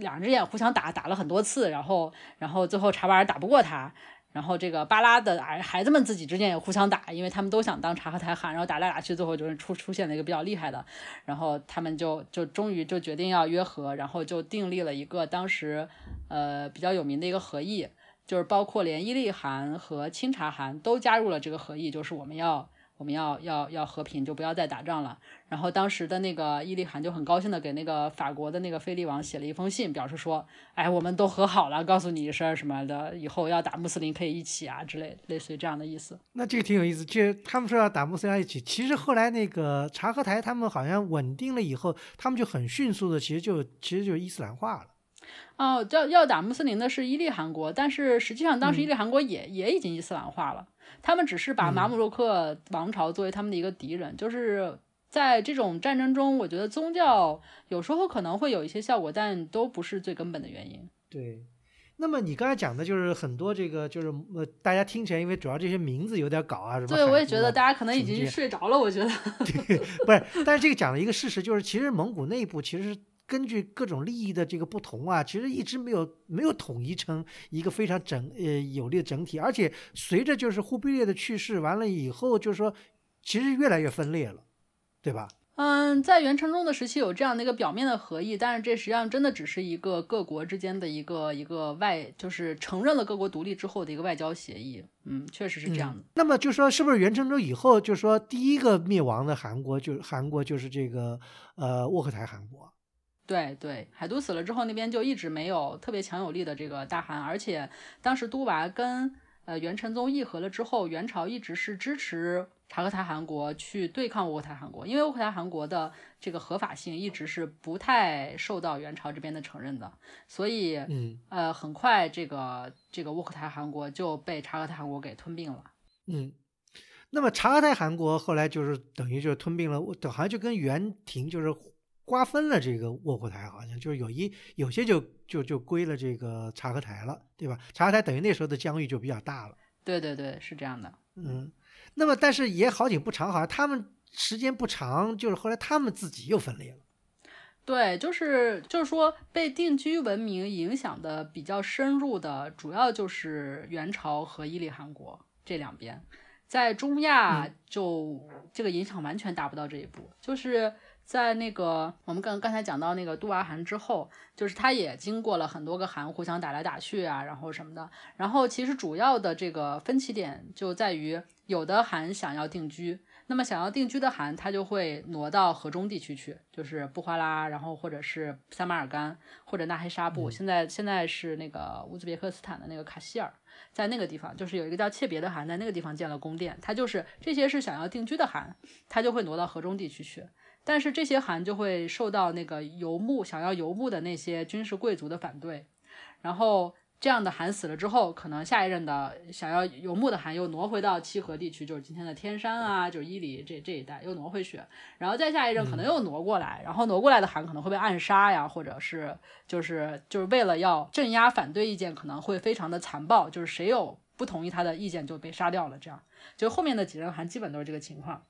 两只眼互相打，打了很多次，然后，然后最后查巴尔打不过他，然后这个巴拉的孩孩子们自己之间也互相打，因为他们都想当察合台汗，然后打来打去，最后就是出出现了一个比较厉害的，然后他们就就终于就决定要约和，然后就订立了一个当时呃比较有名的一个和议。就是包括连伊利汗和清察汗都加入了这个和议，就是我们要我们要要要和平，就不要再打仗了。然后当时的那个伊利汗就很高兴的给那个法国的那个菲利王写了一封信，表示说，哎，我们都和好了，告诉你一声什么的，以后要打穆斯林可以一起啊之类，类似于这样的意思。那这个挺有意思，就他们说要打穆斯林一起，其实后来那个察合台他们好像稳定了以后，他们就很迅速的，其实就其实就伊斯兰化了。哦，要要打穆斯林的是伊利汗国，但是实际上当时伊利汗国也也已经伊斯兰化了，他们只是把马姆洛克王朝作为他们的一个敌人。就是在这种战争中，我觉得宗教有时候可能会有一些效果，但都不是最根本的原因。对，那么你刚才讲的就是很多这个就是呃，大家听起来因为主要这些名字有点搞啊什么。对，我也觉得大家可能已经睡着了，我觉得。对，不是，但是这个讲了一个事实，就是其实蒙古内部其实。根据各种利益的这个不同啊，其实一直没有没有统一成一个非常整呃有力的整体，而且随着就是忽必烈的去世完了以后，就是说其实越来越分裂了，对吧？嗯，在元成宗的时期有这样的一个表面的合议，但是这实际上真的只是一个各国之间的一个一个外，就是承认了各国独立之后的一个外交协议。嗯，确实是这样的。那么就说是不是元成宗以后，就说第一个灭亡的韩国，就韩国就是这个呃沃克台韩国。对对，海都死了之后，那边就一直没有特别强有力的这个大汗，而且当时都娃跟呃元成宗议和了之后，元朝一直是支持察合台汗国去对抗窝阔台汗国，因为窝阔台汗国的这个合法性一直是不太受到元朝这边的承认的，所以嗯呃很快这个这个窝阔台汗国就被察合台汗国给吞并了。嗯，那么察合台汗国后来就是等于就是吞并了，等好像就跟元廷就是。瓜分了这个卧虎台，好像就是有一有些就就就归了这个察合台了，对吧？察合台等于那时候的疆域就比较大了。对对对，是这样的。嗯，那么但是也好景不长，好像他们时间不长，就是后来他们自己又分裂了。对，就是就是说被定居文明影响的比较深入的，主要就是元朝和伊利汗国这两边，在中亚就这个影响完全达不到这一步，就是。在那个我们刚刚才讲到那个杜阿汗之后，就是他也经过了很多个汗互相打来打去啊，然后什么的。然后其实主要的这个分歧点就在于，有的汗想要定居，那么想要定居的汗，他就会挪到河中地区去，就是布哈拉，然后或者是撒马尔干或者纳黑沙布。现在现在是那个乌兹别克斯坦的那个卡希尔，在那个地方，就是有一个叫切别的汗，在那个地方建了宫殿。他就是这些是想要定居的汗，他就会挪到河中地区去。但是这些汗就会受到那个游牧想要游牧的那些军事贵族的反对，然后这样的汗死了之后，可能下一任的想要游牧的汗又挪回到七河地区，就是今天的天山啊，就是伊犁这这一带又挪回去，然后再下一任可能又挪过来，然后挪过来的汗可能会被暗杀呀，或者是就是就是为了要镇压反对意见，可能会非常的残暴，就是谁有不同意他的意见就被杀掉了，这样。就后面的几任汗基本都是这个情况。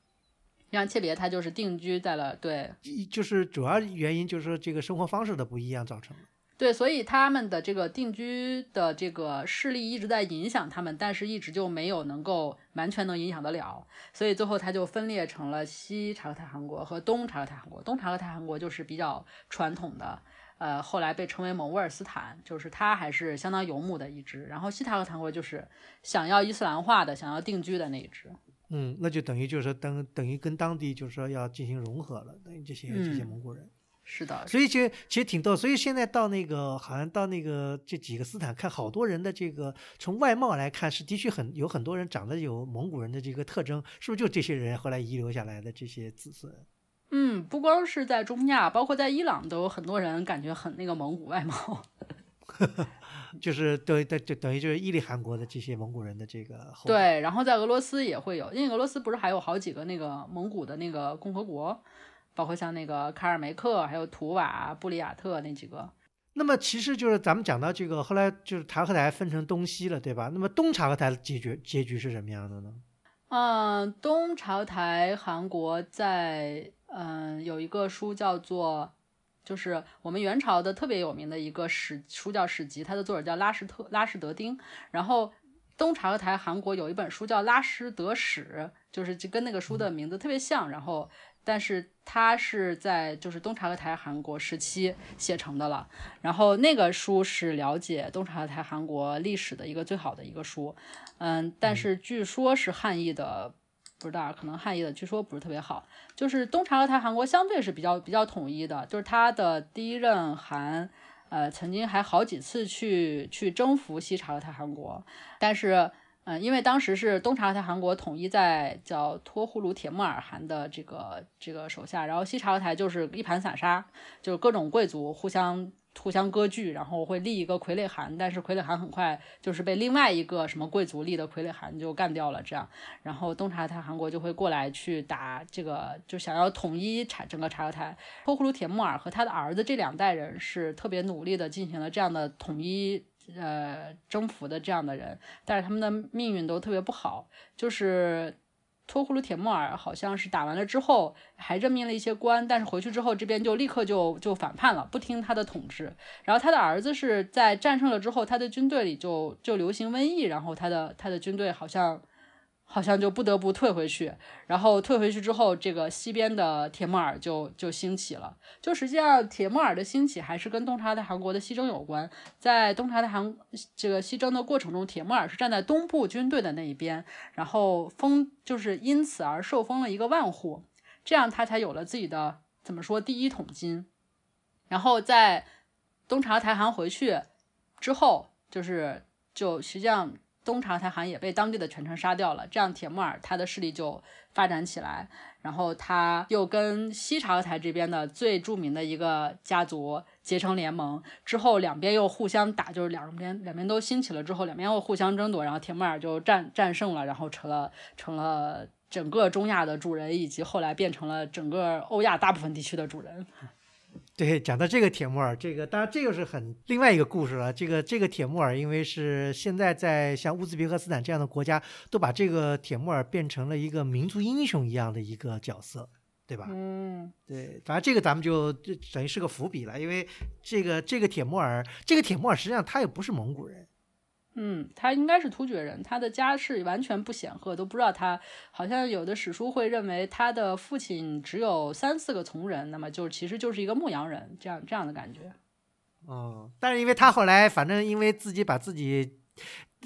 像切别，他就是定居在了，对，就是主要原因就是说这个生活方式的不一样造成的。对，所以他们的这个定居的这个势力一直在影响他们，但是一直就没有能够完全能影响得了，所以最后他就分裂成了西察合台汗国和东察合台汗国。东察合台汗国就是比较传统的，呃，后来被称为蒙兀尔斯坦，就是他还是相当游牧的一支。然后西察合台汗国就是想要伊斯兰化的，想要定居的那一支。嗯，那就等于就是说等等于跟当地就是说要进行融合了，等于这些这些蒙古人，是的，所以其实其实挺逗，所以现在到那个好像到那个这几个斯坦看，好多人的这个从外貌来看是的确很有很多人长得有蒙古人的这个特征，是不是就这些人后来遗留下来的这些子孙？嗯，不光是在中亚，包括在伊朗都有很多人感觉很那个蒙古外貌。就是等等就等于就是伊犁汗国的这些蒙古人的这个后代。对，然后在俄罗斯也会有，因为俄罗斯不是还有好几个那个蒙古的那个共和国，包括像那个卡尔梅克、还有图瓦、布里亚特那几个。那么其实就是咱们讲到这个，后来就是察合台分成东西了，对吧？那么东察合台的结局结局是什么样的呢？嗯，东察合台汗国在嗯有一个书叫做，就是我们元朝的特别有名的一个史书叫《史籍》，它的作者叫拉什特拉什德丁。然后东察合台韩国有一本书叫《拉什德史》，就是就跟那个书的名字特别像。然后。但是它是在就是东察合台汗国时期写成的了，然后那个书是了解东察合台汗国历史的一个最好的一个书，嗯，但是据说是汉译的，不知道可能汉译的据说不是特别好。就是东察合台汗国相对是比较比较统一的，就是他的第一任汗，呃，曾经还好几次去去征服西察合台汗国，但是。嗯，因为当时是东察合台汗国统一在叫托呼鲁铁木尔汗的这个这个手下，然后西察合台就是一盘散沙，就是各种贵族互相互相割据，然后会立一个傀儡汗，但是傀儡汗很快就是被另外一个什么贵族立的傀儡汗就干掉了，这样，然后东察台汗国就会过来去打这个，就想要统一察整个察合台。托呼卢铁木尔和他的儿子这两代人是特别努力的进行了这样的统一。呃，征服的这样的人，但是他们的命运都特别不好。就是托库鲁铁木尔好像是打完了之后，还任命了一些官，但是回去之后这边就立刻就就反叛了，不听他的统治。然后他的儿子是在战胜了之后，他的军队里就就流行瘟疫，然后他的他的军队好像。好像就不得不退回去，然后退回去之后，这个西边的铁木尔就就兴起了。就实际上，铁木尔的兴起还是跟东察的汗国的西征有关。在东察的汗这个西征的过程中，铁木尔是站在东部军队的那一边，然后封就是因此而受封了一个万户，这样他才有了自己的怎么说第一桶金。然后在东察台汗回去之后，就是就实际上。东察台汗也被当地的权臣杀掉了，这样铁木尔他的势力就发展起来，然后他又跟西察合台这边的最著名的一个家族结成联盟，之后两边又互相打，就是两边两边都兴起了之后，两边又互相争夺，然后铁木尔就战战胜了，然后成了成了整个中亚的主人，以及后来变成了整个欧亚大部分地区的主人。对，讲到这个铁木尔，这个当然这个是很另外一个故事了。这个这个铁木尔，因为是现在在像乌兹别克斯坦这样的国家，都把这个铁木尔变成了一个民族英雄一样的一个角色，对吧？嗯，对，反正这个咱们就等于是个伏笔了，因为这个这个铁木尔，这个铁木尔实际上他也不是蒙古人。嗯，他应该是突厥人，他的家世完全不显赫，都不知道他。好像有的史书会认为他的父亲只有三四个从人，那么就其实就是一个牧羊人，这样这样的感觉。哦，但是因为他后来反正因为自己把自己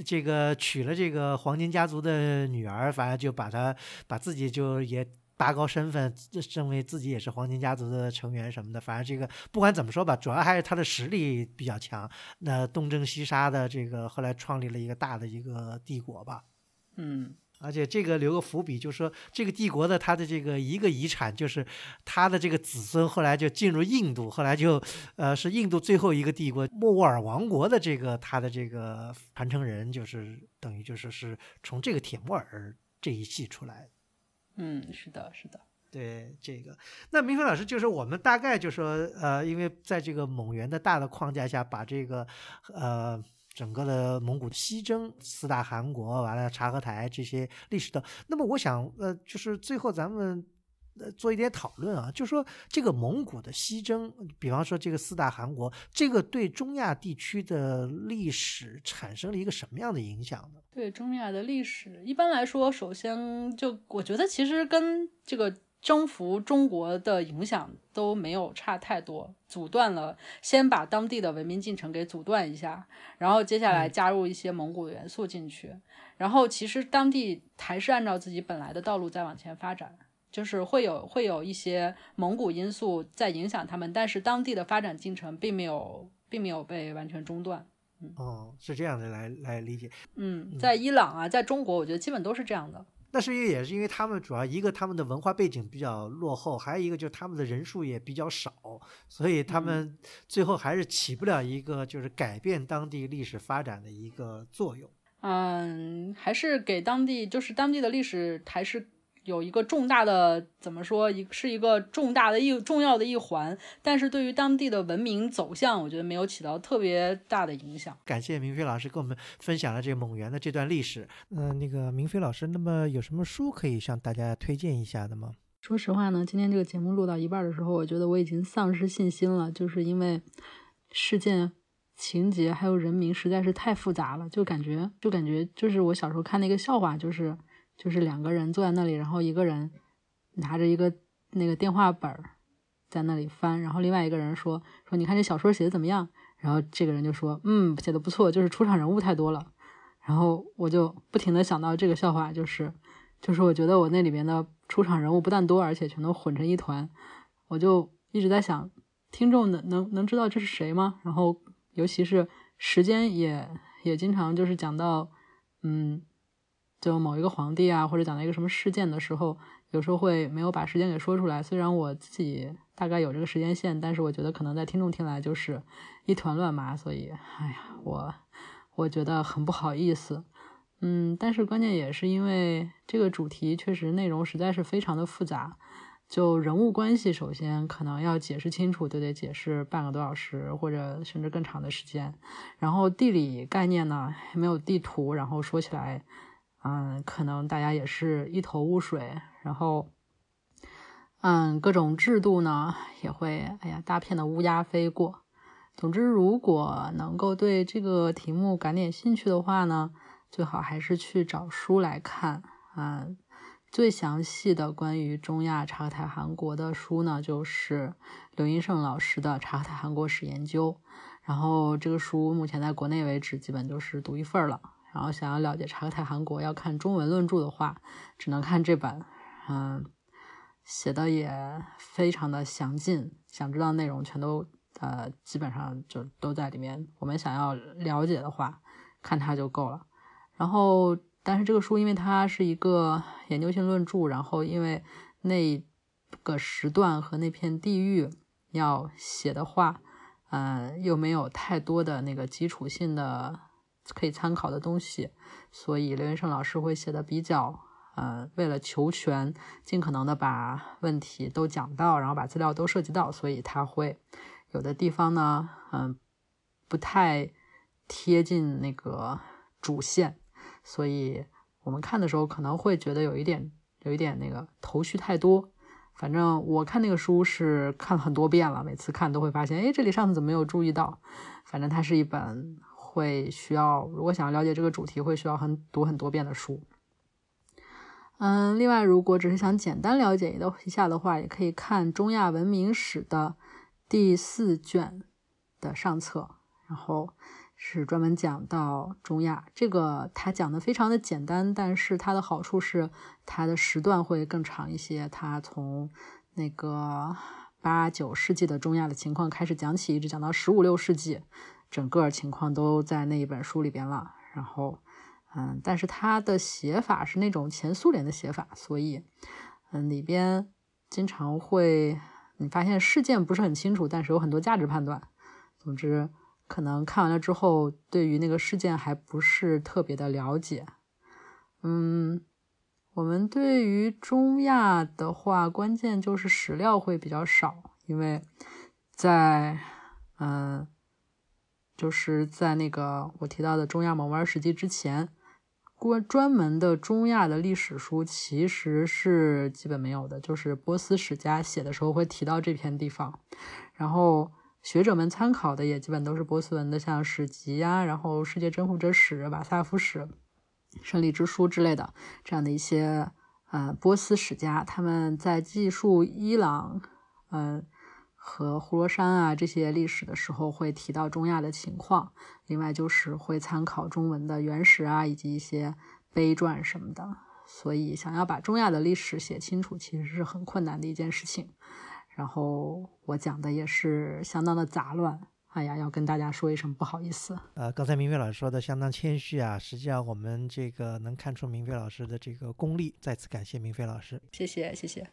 这个娶了这个黄金家族的女儿，反正就把他把自己就也。拔高身份，认为自己也是黄金家族的成员什么的，反正这个不管怎么说吧，主要还是他的实力比较强。那东征西杀的这个，后来创立了一个大的一个帝国吧。嗯，而且这个留个伏笔，就是说这个帝国的他的这个一个遗产，就是他的这个子孙后来就进入印度，后来就呃是印度最后一个帝国莫卧儿王国的这个他的这个传承人，就是等于就是是从这个铁木尔这一系出来。嗯，是的，是的，对这个，那明飞老师就是我们大概就说，呃，因为在这个蒙元的大的框架下，把这个，呃，整个的蒙古西征四大汗国，完了察合台这些历史的，那么我想，呃，就是最后咱们。呃，做一点讨论啊，就说这个蒙古的西征，比方说这个四大汗国，这个对中亚地区的历史产生了一个什么样的影响呢？对中亚的历史，一般来说，首先就我觉得其实跟这个征服中国的影响都没有差太多，阻断了，先把当地的文明进程给阻断一下，然后接下来加入一些蒙古元素进去，然后其实当地还是按照自己本来的道路在往前发展。就是会有会有一些蒙古因素在影响他们，但是当地的发展进程并没有并没有被完全中断。嗯哦，是这样的来来理解。嗯，在伊朗啊，在中国，我觉得基本都是这样的。那是因为也是因为他们主要一个他们的文化背景比较落后，还有一个就是他们的人数也比较少，所以他们最后还是起不了一个就是改变当地历史发展的一个作用。嗯，还是给当地就是当地的历史还是。有一个重大的怎么说，一是一个重大的一重要的一环，但是对于当地的文明走向，我觉得没有起到特别大的影响。感谢明飞老师跟我们分享了这个蒙元的这段历史。嗯，那个明飞老师，那么有什么书可以向大家推荐一下的吗？说实话呢，今天这个节目录到一半的时候，我觉得我已经丧失信心了，就是因为事件、情节还有人名实在是太复杂了，就感觉就感觉就是我小时候看那个笑话，就是。就是两个人坐在那里，然后一个人拿着一个那个电话本在那里翻，然后另外一个人说说你看这小说写的怎么样？然后这个人就说嗯写的不错，就是出场人物太多了。然后我就不停的想到这个笑话，就是就是我觉得我那里面的出场人物不但多，而且全都混成一团。我就一直在想，听众能能能知道这是谁吗？然后尤其是时间也也经常就是讲到嗯。就某一个皇帝啊，或者讲到一个什么事件的时候，有时候会没有把时间给说出来。虽然我自己大概有这个时间线，但是我觉得可能在听众听来就是一团乱麻。所以，哎呀，我我觉得很不好意思。嗯，但是关键也是因为这个主题确实内容实在是非常的复杂。就人物关系，首先可能要解释清楚，就得解释半个多小时或者甚至更长的时间。然后地理概念呢，没有地图，然后说起来。嗯，可能大家也是一头雾水，然后，嗯，各种制度呢也会，哎呀，大片的乌鸦飞过。总之，如果能够对这个题目感点兴趣的话呢，最好还是去找书来看。嗯，最详细的关于中亚察合台汗国的书呢，就是刘英胜老师的《察合台汗国史研究》。然后，这个书目前在国内为止基本就是独一份了。然后想要了解察克泰韩国，要看中文论著的话，只能看这本。嗯，写的也非常的详尽，想知道内容全都呃基本上就都在里面。我们想要了解的话，看它就够了。然后，但是这个书因为它是一个研究性论著，然后因为那个时段和那片地域要写的话，嗯，又没有太多的那个基础性的。可以参考的东西，所以刘元胜老师会写的比较，呃，为了求全，尽可能的把问题都讲到，然后把资料都涉及到，所以他会有的地方呢，嗯，不太贴近那个主线，所以我们看的时候可能会觉得有一点，有一点那个头绪太多。反正我看那个书是看了很多遍了，每次看都会发现，哎，这里上次怎么没有注意到？反正它是一本。会需要，如果想要了解这个主题，会需要很读很多遍的书。嗯，另外，如果只是想简单了解一一下的话，也可以看《中亚文明史》的第四卷的上册，然后是专门讲到中亚。这个它讲的非常的简单，但是它的好处是它的时段会更长一些。它从那个八九世纪的中亚的情况开始讲起，一直讲到十五六世纪。整个情况都在那一本书里边了，然后，嗯，但是它的写法是那种前苏联的写法，所以，嗯，里边经常会你发现事件不是很清楚，但是有很多价值判断。总之，可能看完了之后，对于那个事件还不是特别的了解。嗯，我们对于中亚的话，关键就是史料会比较少，因为在，嗯。就是在那个我提到的《中亚蒙玩史记》之前，关专门的中亚的历史书其实是基本没有的。就是波斯史家写的时候会提到这片地方，然后学者们参考的也基本都是波斯文的，像《史籍》呀，然后《世界征服者史》、《瓦萨夫史》、《胜利之书》之类的这样的一些呃波斯史家，他们在记述伊朗，嗯。和呼罗珊啊这些历史的时候会提到中亚的情况，另外就是会参考中文的原始啊以及一些碑传什么的，所以想要把中亚的历史写清楚其实是很困难的一件事情。然后我讲的也是相当的杂乱哎呀，要跟大家说一声不好意思。呃，刚才明飞老师说的相当谦虚啊，实际上我们这个能看出明飞老师的这个功力，再次感谢明飞老师，谢谢谢谢。